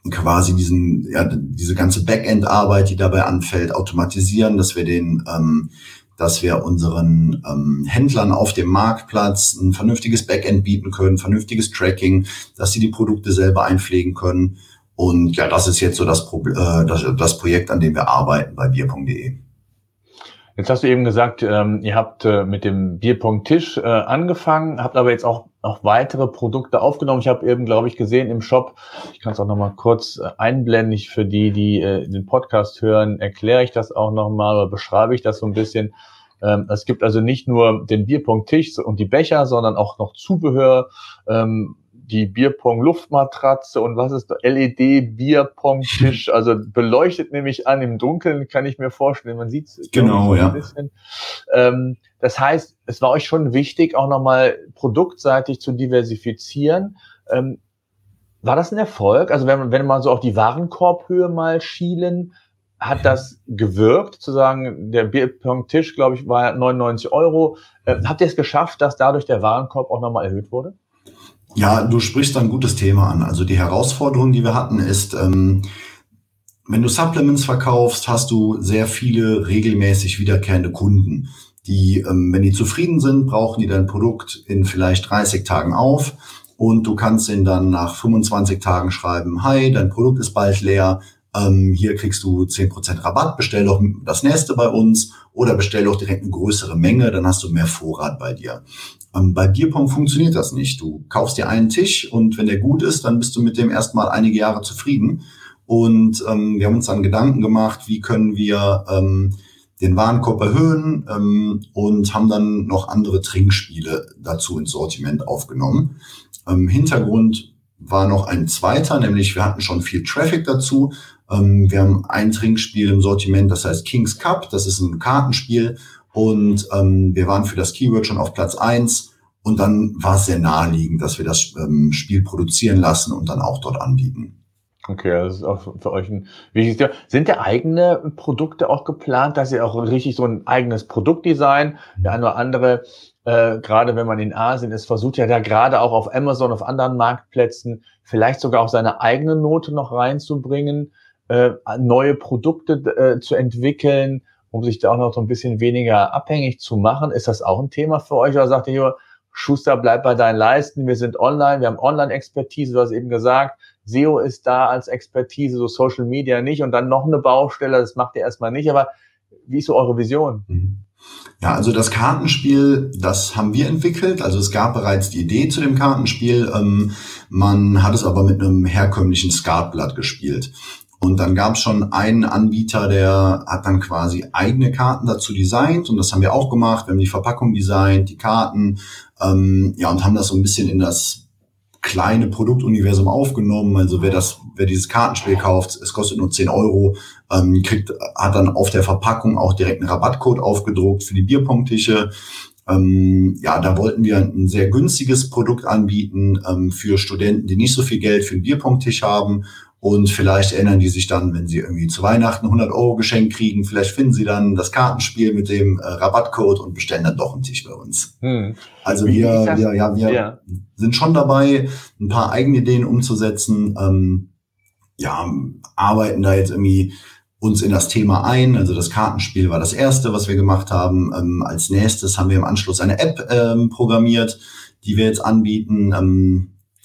quasi diesen, ja, diese ganze Backend-Arbeit, die dabei anfällt, automatisieren, dass wir den, ähm, dass wir unseren ähm, Händlern auf dem Marktplatz ein vernünftiges Backend bieten können, vernünftiges Tracking, dass sie die Produkte selber einpflegen können. Und ja, das ist jetzt so das, Pro äh, das, das Projekt, an dem wir arbeiten bei bier.de. Jetzt hast du eben gesagt, ähm, ihr habt äh, mit dem Bierpong-Tisch äh, angefangen, habt aber jetzt auch noch weitere Produkte aufgenommen. Ich habe eben, glaube ich, gesehen im Shop, ich kann es auch noch mal kurz äh, einblenden, ich für die, die äh, den Podcast hören, erkläre ich das auch noch mal oder beschreibe ich das so ein bisschen. Ähm, es gibt also nicht nur den Bierpong-Tisch und die Becher, sondern auch noch Zubehör, ähm, die Bierpong-Luftmatratze und was ist LED-Bierpong-Tisch, also beleuchtet nämlich an im Dunkeln, kann ich mir vorstellen. Man sieht es genau, ja. ein bisschen. Ähm, das heißt, es war euch schon wichtig, auch nochmal produktseitig zu diversifizieren. Ähm, war das ein Erfolg? Also wenn, man, wenn man so auf die Warenkorbhöhe mal schielen, hat das gewirkt, zu sagen, der Bierpong-Tisch, glaube ich, war 99 Euro. Äh, habt ihr es geschafft, dass dadurch der Warenkorb auch nochmal erhöht wurde? Ja, du sprichst ein gutes Thema an. Also die Herausforderung, die wir hatten, ist, ähm, wenn du Supplements verkaufst, hast du sehr viele regelmäßig wiederkehrende Kunden, die, ähm, wenn die zufrieden sind, brauchen die dein Produkt in vielleicht 30 Tagen auf und du kannst ihnen dann nach 25 Tagen schreiben, hi, dein Produkt ist bald leer, ähm, hier kriegst du 10% Rabatt, bestell doch das nächste bei uns oder bestell doch direkt eine größere Menge, dann hast du mehr Vorrat bei dir. Ähm, bei Bierpong funktioniert das nicht. Du kaufst dir einen Tisch und wenn der gut ist, dann bist du mit dem erstmal einige Jahre zufrieden. Und ähm, wir haben uns dann Gedanken gemacht, wie können wir ähm, den Warenkorb erhöhen ähm, und haben dann noch andere Trinkspiele dazu ins Sortiment aufgenommen. Ähm, Hintergrund war noch ein zweiter, nämlich wir hatten schon viel Traffic dazu. Ähm, wir haben ein Trinkspiel im Sortiment, das heißt Kings Cup. Das ist ein Kartenspiel und ähm, wir waren für das Keyword schon auf Platz eins und dann war es sehr naheliegend, dass wir das ähm, Spiel produzieren lassen und dann auch dort anbieten. Okay, das ist auch für euch ein wichtiges Thema. Sind da eigene Produkte auch geplant, dass ihr auch richtig so ein eigenes Produktdesign, der eine oder andere, äh, gerade wenn man in Asien ist, versucht ja da gerade auch auf Amazon, auf anderen Marktplätzen, vielleicht sogar auch seine eigene Note noch reinzubringen, äh, neue Produkte äh, zu entwickeln um sich da auch noch so ein bisschen weniger abhängig zu machen. Ist das auch ein Thema für euch? Oder sagt ihr, Schuster, bleib bei deinen Leisten, wir sind online, wir haben Online-Expertise, du hast eben gesagt, SEO ist da als Expertise, so Social Media nicht und dann noch eine Baustelle, das macht ihr erstmal nicht, aber wie ist so eure Vision? Mhm. Ja, also das Kartenspiel, das haben wir entwickelt. Also es gab bereits die Idee zu dem Kartenspiel. Ähm, man hat es aber mit einem herkömmlichen Skatblatt gespielt. Und dann gab es schon einen Anbieter, der hat dann quasi eigene Karten dazu designt und das haben wir auch gemacht. Wir haben die Verpackung designt, die Karten, ähm, ja, und haben das so ein bisschen in das kleine Produktuniversum aufgenommen. Also wer das, wer dieses Kartenspiel kauft, es kostet nur 10 Euro, ähm, kriegt, hat dann auf der Verpackung auch direkt einen Rabattcode aufgedruckt für die Bierpunktische. Ähm, ja, da wollten wir ein sehr günstiges Produkt anbieten ähm, für Studenten, die nicht so viel Geld für einen Bierpunkttisch haben und vielleicht erinnern die sich dann, wenn sie irgendwie zu Weihnachten 100 Euro geschenkt kriegen, vielleicht finden sie dann das Kartenspiel mit dem äh, Rabattcode und bestellen dann doch einen Tisch bei uns. Hm. Also wir, wir, ja, wir ja. sind schon dabei, ein paar eigene Ideen umzusetzen. Ähm, ja, arbeiten da jetzt irgendwie uns in das Thema ein. Also das Kartenspiel war das erste, was wir gemacht haben. Ähm, als nächstes haben wir im Anschluss eine App ähm, programmiert, die wir jetzt anbieten.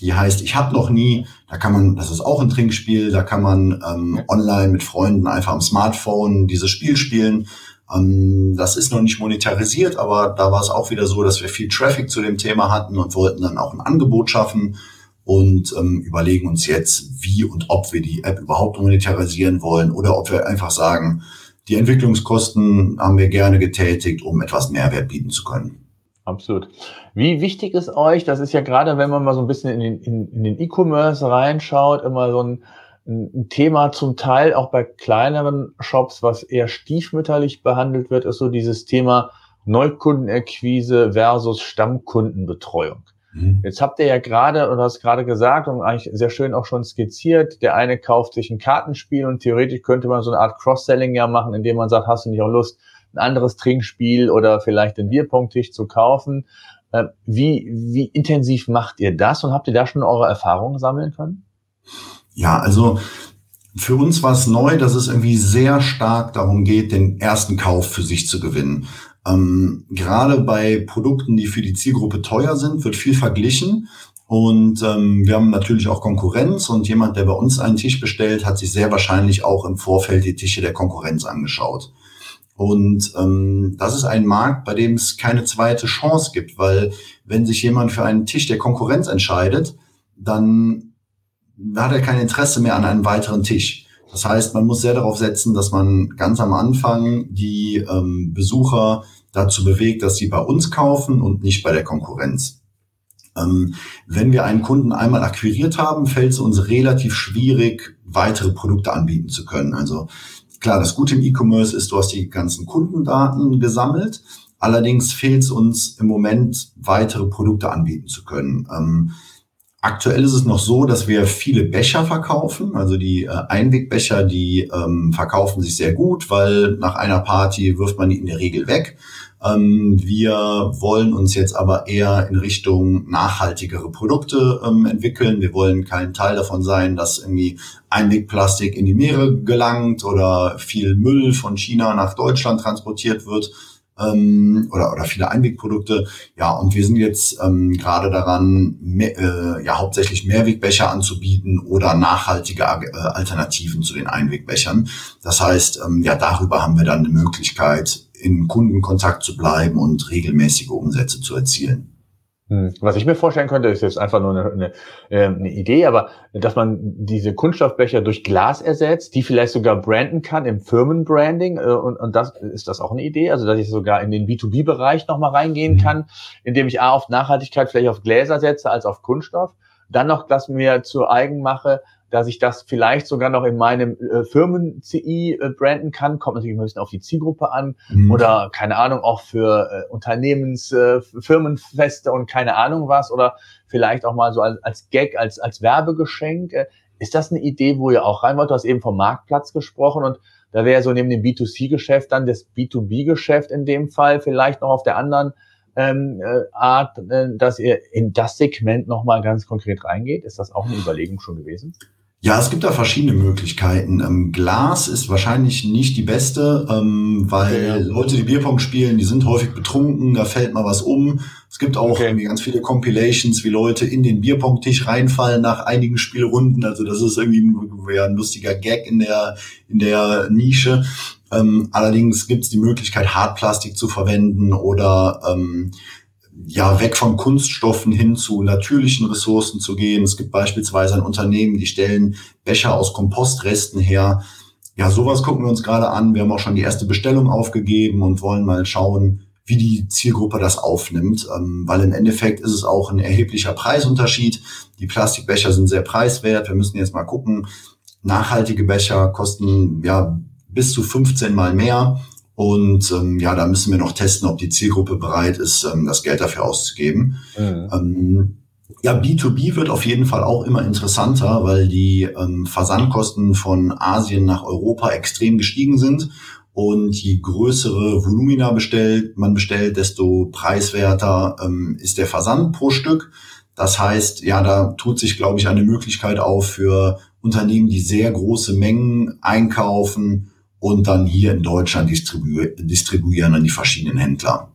Die heißt Ich hab noch nie. Da kann man, das ist auch ein Trinkspiel, da kann man ähm, online mit Freunden einfach am Smartphone dieses Spiel spielen. Ähm, das ist noch nicht monetarisiert, aber da war es auch wieder so, dass wir viel Traffic zu dem Thema hatten und wollten dann auch ein Angebot schaffen und ähm, überlegen uns jetzt, wie und ob wir die App überhaupt monetarisieren wollen oder ob wir einfach sagen, die Entwicklungskosten haben wir gerne getätigt, um etwas Mehrwert bieten zu können. Absolut. Wie wichtig ist euch, das ist ja gerade, wenn man mal so ein bisschen in den, in, in den E-Commerce reinschaut, immer so ein, ein Thema zum Teil auch bei kleineren Shops, was eher stiefmütterlich behandelt wird, ist so dieses Thema Neukundenakquise versus Stammkundenbetreuung. Mhm. Jetzt habt ihr ja gerade, oder hast gerade gesagt und eigentlich sehr schön auch schon skizziert, der eine kauft sich ein Kartenspiel und theoretisch könnte man so eine Art Cross-Selling ja machen, indem man sagt, hast du nicht auch Lust, ein anderes Trinkspiel oder vielleicht den Bierpunkttisch zu kaufen. Äh, wie, wie intensiv macht ihr das und habt ihr da schon eure Erfahrungen sammeln können? Ja, also für uns war es neu, dass es irgendwie sehr stark darum geht, den ersten Kauf für sich zu gewinnen. Ähm, gerade bei Produkten, die für die Zielgruppe teuer sind, wird viel verglichen. Und ähm, wir haben natürlich auch Konkurrenz und jemand, der bei uns einen Tisch bestellt, hat sich sehr wahrscheinlich auch im Vorfeld die Tische der Konkurrenz angeschaut. Und ähm, das ist ein Markt, bei dem es keine zweite Chance gibt, weil wenn sich jemand für einen Tisch der Konkurrenz entscheidet, dann hat er kein Interesse mehr an einem weiteren Tisch. Das heißt, man muss sehr darauf setzen, dass man ganz am Anfang die ähm, Besucher dazu bewegt, dass sie bei uns kaufen und nicht bei der Konkurrenz. Ähm, wenn wir einen Kunden einmal akquiriert haben, fällt es uns relativ schwierig, weitere Produkte anbieten zu können. Also Klar, das Gute im E-Commerce ist, du hast die ganzen Kundendaten gesammelt. Allerdings fehlt es uns im Moment, weitere Produkte anbieten zu können. Ähm, aktuell ist es noch so, dass wir viele Becher verkaufen. Also die äh, Einwegbecher, die ähm, verkaufen sich sehr gut, weil nach einer Party wirft man die in der Regel weg. Ähm, wir wollen uns jetzt aber eher in Richtung nachhaltigere Produkte ähm, entwickeln. Wir wollen kein Teil davon sein, dass irgendwie Einwegplastik in die Meere gelangt oder viel Müll von China nach Deutschland transportiert wird ähm, oder, oder viele Einwegprodukte. Ja, und wir sind jetzt ähm, gerade daran, mehr, äh, ja hauptsächlich Mehrwegbecher anzubieten oder nachhaltige äh, Alternativen zu den Einwegbechern. Das heißt, ähm, ja, darüber haben wir dann eine Möglichkeit, in Kundenkontakt zu bleiben und regelmäßige Umsätze zu erzielen. Hm. Was ich mir vorstellen könnte, ist jetzt einfach nur eine, eine, ähm, eine, Idee, aber dass man diese Kunststoffbecher durch Glas ersetzt, die vielleicht sogar branden kann im Firmenbranding. Äh, und, und das ist das auch eine Idee, also dass ich sogar in den B2B-Bereich nochmal reingehen mhm. kann, indem ich A auf Nachhaltigkeit vielleicht auf Gläser setze als auf Kunststoff. Dann noch das mir zu eigen mache, dass ich das vielleicht sogar noch in meinem äh, Firmen-CI äh, branden kann. Kommt natürlich ein bisschen auf die Zielgruppe an. Mhm. Oder keine Ahnung, auch für äh, Unternehmens, äh, Firmenfeste und keine Ahnung was. Oder vielleicht auch mal so als, als Gag, als, als Werbegeschenk. Äh, ist das eine Idee, wo ihr auch rein wollt? Du hast eben vom Marktplatz gesprochen und da wäre so neben dem B2C-Geschäft dann das B2B-Geschäft in dem Fall vielleicht noch auf der anderen ähm, äh, Art, äh, dass ihr in das Segment nochmal ganz konkret reingeht. Ist das auch eine Überlegung schon gewesen? Ja, es gibt da verschiedene Möglichkeiten. Ähm, Glas ist wahrscheinlich nicht die beste, ähm, weil ja. Leute, die Bierpong spielen, die sind häufig betrunken, da fällt mal was um. Es gibt auch okay. ganz viele Compilations, wie Leute in den Bierpong-Tisch reinfallen nach einigen Spielrunden. Also das ist irgendwie ein, ja, ein lustiger Gag in der, in der Nische. Ähm, allerdings gibt es die Möglichkeit, Hartplastik zu verwenden oder ähm, ja, weg von Kunststoffen hin zu natürlichen Ressourcen zu gehen. Es gibt beispielsweise ein Unternehmen, die stellen Becher aus Kompostresten her. Ja, sowas gucken wir uns gerade an. Wir haben auch schon die erste Bestellung aufgegeben und wollen mal schauen, wie die Zielgruppe das aufnimmt, ähm, weil im Endeffekt ist es auch ein erheblicher Preisunterschied. Die Plastikbecher sind sehr preiswert. Wir müssen jetzt mal gucken. Nachhaltige Becher kosten ja bis zu 15 mal mehr und ähm, ja, da müssen wir noch testen, ob die Zielgruppe bereit ist, ähm, das Geld dafür auszugeben. Mhm. Ähm, ja, B2B wird auf jeden Fall auch immer interessanter, weil die ähm, Versandkosten von Asien nach Europa extrem gestiegen sind. Und je größere Volumina bestellt, man bestellt, desto preiswerter ähm, ist der Versand pro Stück. Das heißt, ja, da tut sich, glaube ich, eine Möglichkeit auf für Unternehmen, die sehr große Mengen einkaufen und dann hier in Deutschland distribu distribuieren an die verschiedenen Händler.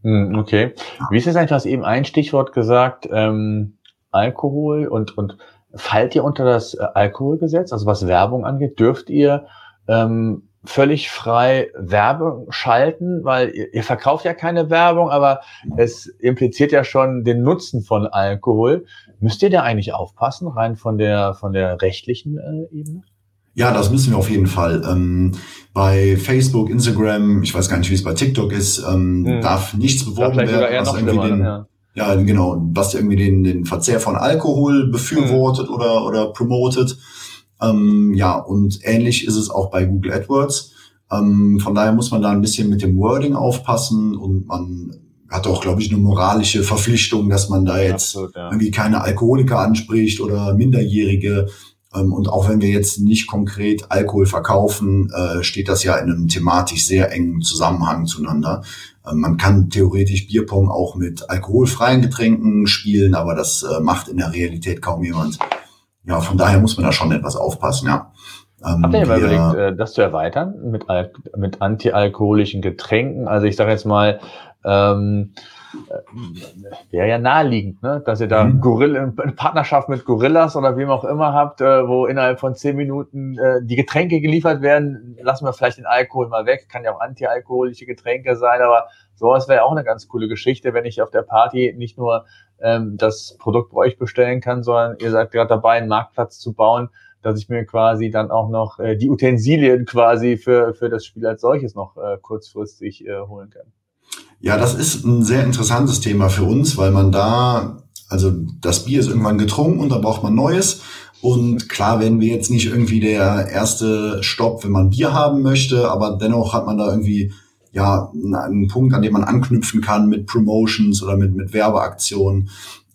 Hm, okay. Wie ist es eigentlich, du hast eben ein Stichwort gesagt, ähm, Alkohol und, und fallt ihr unter das äh, Alkoholgesetz, also was Werbung angeht, dürft ihr ähm, völlig frei Werbung schalten, weil ihr, ihr, verkauft ja keine Werbung, aber es impliziert ja schon den Nutzen von Alkohol. Müsst ihr da eigentlich aufpassen, rein von der von der rechtlichen äh, Ebene? Ja, das müssen wir auf jeden Fall. Ähm, bei Facebook, Instagram, ich weiß gar nicht, wie es bei TikTok ist, ähm, hm. darf nichts beworben werden, was irgendwie den, ja. ja. genau, was irgendwie den, den Verzehr von Alkohol befürwortet hm. oder, oder promotet. Ähm, ja, und ähnlich ist es auch bei Google AdWords. Ähm, von daher muss man da ein bisschen mit dem Wording aufpassen und man hat auch, glaube ich, eine moralische Verpflichtung, dass man da jetzt Absolut, ja. irgendwie keine Alkoholiker anspricht oder Minderjährige. Ähm, und auch wenn wir jetzt nicht konkret Alkohol verkaufen, äh, steht das ja in einem thematisch sehr engen Zusammenhang zueinander. Ähm, man kann theoretisch Bierpong auch mit alkoholfreien Getränken spielen, aber das äh, macht in der Realität kaum jemand. Ja, von daher muss man da schon etwas aufpassen, ja. Ähm, Habt ihr mal überlegt, äh, das zu erweitern mit, mit antialkoholischen Getränken? Also ich sage jetzt mal, ähm, äh, wäre ja naheliegend, ne? dass ihr da mhm. Gorilla, eine Partnerschaft mit Gorillas oder wem auch immer habt, äh, wo innerhalb von zehn Minuten äh, die Getränke geliefert werden. Lassen wir vielleicht den Alkohol mal weg, kann ja auch antialkoholische Getränke sein, aber sowas wäre auch eine ganz coole Geschichte, wenn ich auf der Party nicht nur ähm, das Produkt bei euch bestellen kann, sondern ihr seid gerade dabei, einen Marktplatz zu bauen, dass ich mir quasi dann auch noch äh, die Utensilien quasi für, für das Spiel als solches noch äh, kurzfristig äh, holen kann. Ja, das ist ein sehr interessantes Thema für uns, weil man da, also das Bier ist irgendwann getrunken und da braucht man Neues. Und klar werden wir jetzt nicht irgendwie der erste Stopp, wenn man Bier haben möchte, aber dennoch hat man da irgendwie ja einen Punkt, an dem man anknüpfen kann mit Promotions oder mit, mit Werbeaktionen.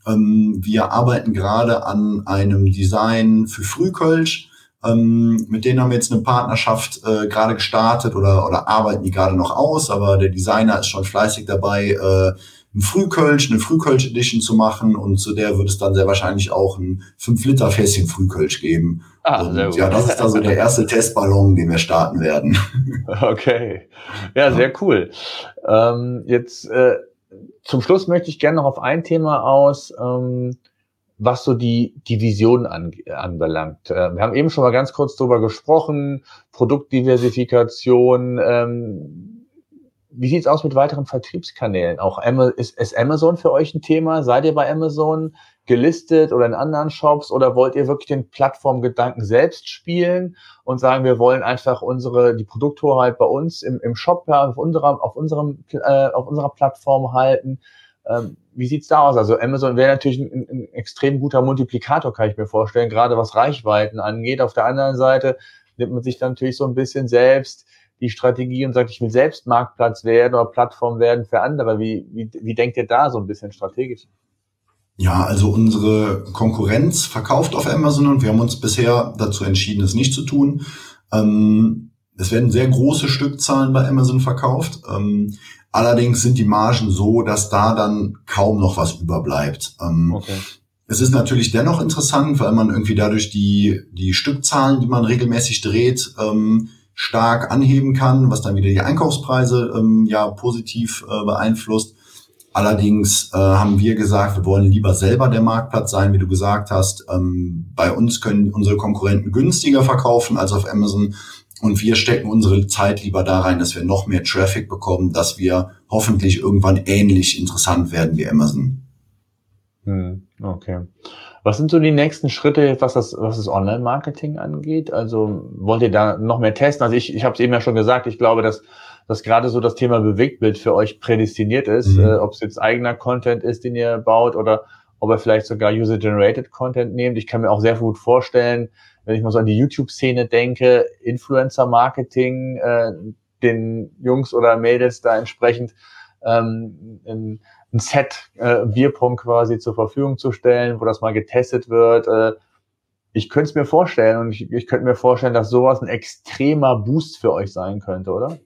Ähm, wir arbeiten gerade an einem Design für Frühkölsch ähm, mit denen haben wir jetzt eine Partnerschaft äh, gerade gestartet oder, oder arbeiten die gerade noch aus, aber der Designer ist schon fleißig dabei, äh, ein Frühkölsch, eine Frühkölsch-Edition zu machen und zu der wird es dann sehr wahrscheinlich auch ein 5-Liter-Fässchen Frühkölsch geben. Ah, und ja, das ist also der erste Testballon, den wir starten werden. Okay. Ja, sehr cool. Ähm, jetzt äh, zum Schluss möchte ich gerne noch auf ein Thema aus. Ähm, was so die, die Vision an, anbelangt. Äh, wir haben eben schon mal ganz kurz drüber gesprochen, Produktdiversifikation. Ähm, wie sieht's aus mit weiteren Vertriebskanälen? Auch ist, ist Amazon für euch ein Thema? Seid ihr bei Amazon gelistet oder in anderen Shops oder wollt ihr wirklich den Plattformgedanken selbst spielen und sagen, wir wollen einfach unsere die Produkthoheit bei uns im, im Shop auf unserer auf unserem äh, auf unserer Plattform halten? Ähm, wie sieht's da aus? Also Amazon wäre natürlich ein, ein, extrem guter Multiplikator, kann ich mir vorstellen, gerade was Reichweiten angeht. Auf der anderen Seite nimmt man sich dann natürlich so ein bisschen selbst die Strategie und sagt, ich will selbst Marktplatz werden oder Plattform werden für andere. Wie, wie, wie denkt ihr da so ein bisschen strategisch? Ja, also unsere Konkurrenz verkauft auf Amazon und wir haben uns bisher dazu entschieden, es nicht zu tun. Ähm, es werden sehr große Stückzahlen bei Amazon verkauft. Ähm, Allerdings sind die Margen so, dass da dann kaum noch was überbleibt. Ähm, okay. Es ist natürlich dennoch interessant, weil man irgendwie dadurch die, die Stückzahlen, die man regelmäßig dreht, ähm, stark anheben kann, was dann wieder die Einkaufspreise ähm, ja positiv äh, beeinflusst. Allerdings äh, haben wir gesagt, wir wollen lieber selber der Marktplatz sein, wie du gesagt hast. Ähm, bei uns können unsere Konkurrenten günstiger verkaufen als auf Amazon. Und wir stecken unsere Zeit lieber da rein, dass wir noch mehr Traffic bekommen, dass wir hoffentlich irgendwann ähnlich interessant werden wie Amazon. Hm, okay. Was sind so die nächsten Schritte, was das, was das Online-Marketing angeht? Also wollt ihr da noch mehr testen? Also ich, ich habe es eben ja schon gesagt, ich glaube, dass, dass gerade so das Thema Bewegtbild für euch prädestiniert ist, mhm. äh, ob es jetzt eigener Content ist, den ihr baut oder ob ihr vielleicht sogar User-Generated Content nehmt. Ich kann mir auch sehr gut vorstellen, wenn ich mal so an die YouTube-Szene denke, Influencer-Marketing, äh, den Jungs oder Mädels da entsprechend ähm, ein, ein Set äh, Bierpong quasi zur Verfügung zu stellen, wo das mal getestet wird. Äh, ich könnte es mir vorstellen und ich, ich könnte mir vorstellen, dass sowas ein extremer Boost für euch sein könnte, oder?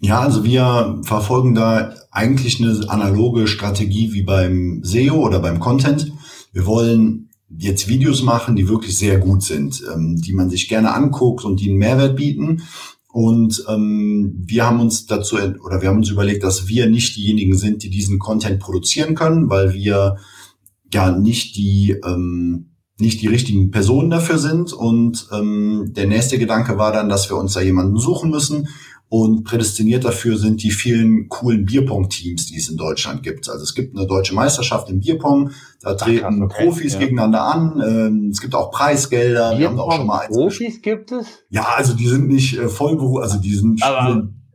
Ja, also wir verfolgen da eigentlich eine analoge Strategie wie beim SEO oder beim Content. Wir wollen jetzt Videos machen, die wirklich sehr gut sind, ähm, die man sich gerne anguckt und die einen Mehrwert bieten. Und ähm, wir haben uns dazu oder wir haben uns überlegt, dass wir nicht diejenigen sind, die diesen Content produzieren können, weil wir ja nicht die ähm, nicht die richtigen Personen dafür sind. Und ähm, der nächste Gedanke war dann, dass wir uns da jemanden suchen müssen, und prädestiniert dafür sind die vielen coolen Bierpong-Teams, die es in Deutschland gibt. Also es gibt eine deutsche Meisterschaft im Bierpong, da treten okay. Profis ja. gegeneinander an. Ähm, es gibt auch Preisgelder. Wir haben auch schon mal Profis gibt es? Ja, also die sind nicht äh, also die sind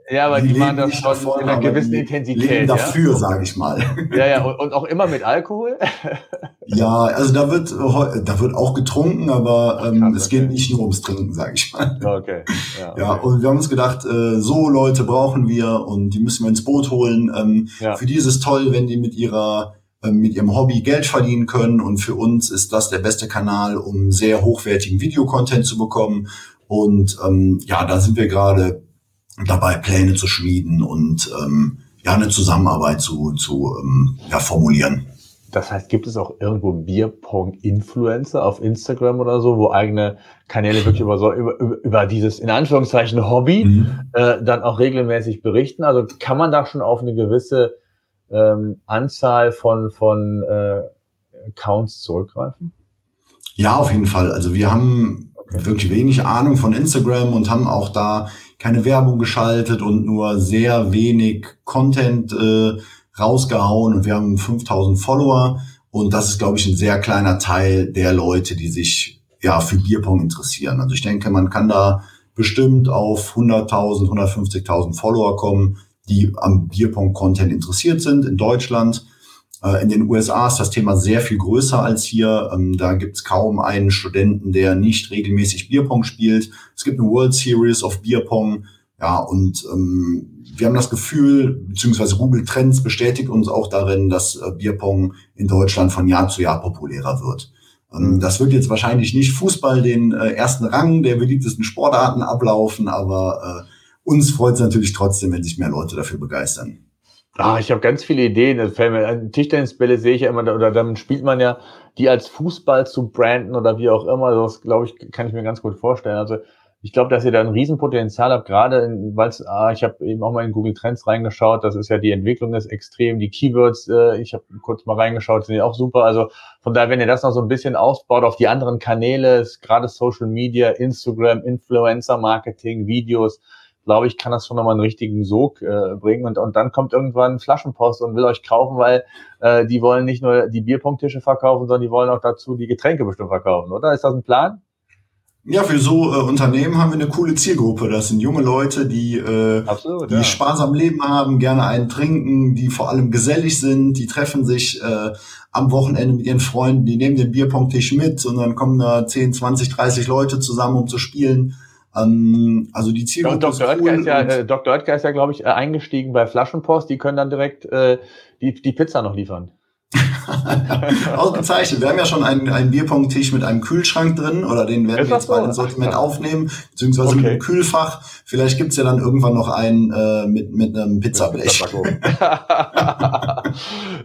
ja, aber die, die machen das schon davon, in einer gewissen Intensität. Leben dafür, ja? sage ich mal. Ja, ja, und, und, auch immer mit Alkohol? ja, also da wird da wird auch getrunken, aber ähm, Krass, es geht nicht nur ums Trinken, sage ich mal. Okay. Ja, okay. ja, und wir haben uns gedacht, äh, so Leute brauchen wir und die müssen wir ins Boot holen. Ähm, ja. Für die ist es toll, wenn die mit ihrer ähm, mit ihrem Hobby Geld verdienen können und für uns ist das der beste Kanal, um sehr hochwertigen Videocontent zu bekommen. Und ähm, ja, da sind wir gerade dabei, Pläne zu schmieden und ähm, ja, eine Zusammenarbeit zu, zu ähm, ja, formulieren. Das heißt, gibt es auch irgendwo Bierpong-Influencer auf Instagram oder so, wo eigene Kanäle wirklich über so über, über dieses in Anführungszeichen Hobby mhm. äh, dann auch regelmäßig berichten? Also kann man da schon auf eine gewisse ähm, Anzahl von von äh, Accounts zurückgreifen? Ja, auf jeden Fall. Also wir haben wirklich wenig Ahnung von Instagram und haben auch da keine Werbung geschaltet und nur sehr wenig Content äh, rausgehauen und wir haben 5000 Follower und das ist, glaube ich, ein sehr kleiner Teil der Leute, die sich ja für Bierpong interessieren. Also ich denke, man kann da bestimmt auf 100.000, 150.000 Follower kommen, die am Bierpong-Content interessiert sind in Deutschland. Äh, in den USA ist das Thema sehr viel größer als hier. Ähm, da gibt es kaum einen Studenten, der nicht regelmäßig Bierpong spielt. Es gibt eine World Series of Bierpong. Ja, und ähm, wir haben das Gefühl, beziehungsweise Google Trends bestätigt uns auch darin, dass äh, Bierpong in Deutschland von Jahr zu Jahr populärer wird. Ähm, mhm. das wird jetzt wahrscheinlich nicht Fußball den äh, ersten Rang der beliebtesten Sportarten ablaufen, aber äh, uns freut es natürlich trotzdem, wenn sich mehr Leute dafür begeistern. Ah, ich habe ganz viele Ideen. Tischtennisbälle sehe ich ja immer, oder dann spielt man ja die als Fußball zu branden oder wie auch immer. Das glaube ich, kann ich mir ganz gut vorstellen. Also ich glaube, dass ihr da ein Riesenpotenzial habt, gerade weil ah, ich habe eben auch mal in Google Trends reingeschaut, das ist ja die Entwicklung ist extrem, die Keywords, äh, ich habe kurz mal reingeschaut, sind ja auch super. Also von daher, wenn ihr das noch so ein bisschen ausbaut auf die anderen Kanäle, gerade Social Media, Instagram, Influencer Marketing, Videos, glaube ich, kann das schon nochmal einen richtigen Sog äh, bringen. Und, und dann kommt irgendwann Flaschenpost und will euch kaufen, weil äh, die wollen nicht nur die Bierpunkttische verkaufen, sondern die wollen auch dazu die Getränke bestimmt verkaufen, oder? Ist das ein Plan? Ja, für so äh, Unternehmen haben wir eine coole Zielgruppe. Das sind junge Leute, die, äh, Absolut, die ja. Spaß am Leben haben, gerne einen trinken, die vor allem gesellig sind, die treffen sich äh, am Wochenende mit ihren Freunden, die nehmen den Bierpongtisch mit und dann kommen da 10, 20, 30 Leute zusammen, um zu spielen. Ähm, also die Zielgruppe Dr. ist cool. Ist ja, äh, Dr. Oetker ist ja, glaube ich, äh, eingestiegen bei Flaschenpost. Die können dann direkt äh, die, die Pizza noch liefern. Ausgezeichnet. Wir haben ja schon einen, einen Bierpong-Tisch mit einem Kühlschrank drin oder den werden wir jetzt so? mal ins Sortiment Ach, aufnehmen, beziehungsweise okay. mit einem Kühlfach. Vielleicht gibt's ja dann irgendwann noch einen äh, mit, mit einem Pizzablech.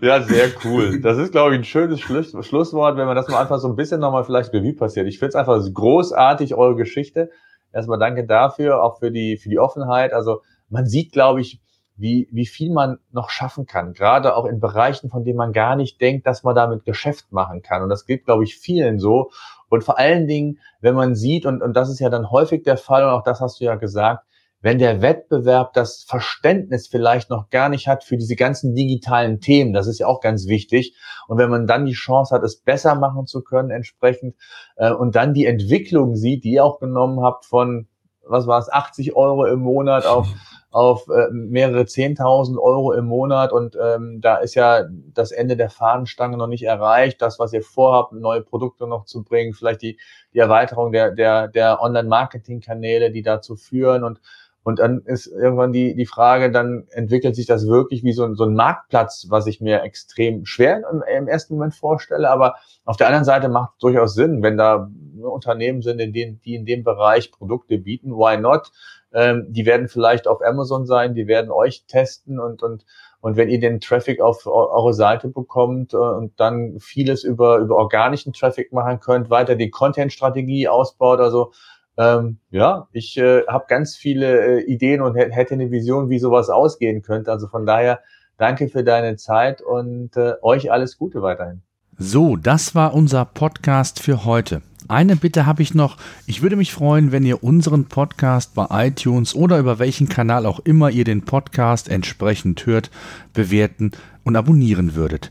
ja, sehr cool. Das ist, glaube ich, ein schönes Schluss, Schlusswort, wenn man das mal einfach so ein bisschen nochmal vielleicht Revue passiert. Ich finde es einfach großartig, eure Geschichte erstmal danke dafür, auch für die, für die Offenheit. Also man sieht, glaube ich, wie, wie viel man noch schaffen kann, gerade auch in Bereichen, von denen man gar nicht denkt, dass man damit Geschäft machen kann. Und das geht, glaube ich, vielen so. Und vor allen Dingen, wenn man sieht, und, und das ist ja dann häufig der Fall, und auch das hast du ja gesagt, wenn der Wettbewerb das Verständnis vielleicht noch gar nicht hat für diese ganzen digitalen Themen, das ist ja auch ganz wichtig. Und wenn man dann die Chance hat, es besser machen zu können entsprechend äh, und dann die Entwicklung sieht, die ihr auch genommen habt von, was war es, 80 Euro im Monat auf auf äh, mehrere Zehntausend Euro im Monat und ähm, da ist ja das Ende der Fahnenstange noch nicht erreicht. Das, was ihr vorhabt, neue Produkte noch zu bringen, vielleicht die, die Erweiterung der, der, der Online-Marketing-Kanäle, die dazu führen und und dann ist irgendwann die, die Frage, dann entwickelt sich das wirklich wie so ein, so ein Marktplatz, was ich mir extrem schwer im, im ersten Moment vorstelle. Aber auf der anderen Seite macht es durchaus Sinn, wenn da Unternehmen sind, in denen, die in dem Bereich Produkte bieten. Why not? Ähm, die werden vielleicht auf Amazon sein, die werden euch testen und, und, Und wenn ihr den Traffic auf eure Seite bekommt äh, und dann vieles über, über organischen Traffic machen könnt, weiter die Content-Strategie ausbaut, also ähm, ja, ich äh, habe ganz viele äh, Ideen und hätte eine Vision, wie sowas ausgehen könnte. Also von daher danke für deine Zeit und äh, euch alles Gute weiterhin. So, das war unser Podcast für heute. Eine Bitte habe ich noch. Ich würde mich freuen, wenn ihr unseren Podcast bei iTunes oder über welchen Kanal auch immer ihr den Podcast entsprechend hört, bewerten und abonnieren würdet.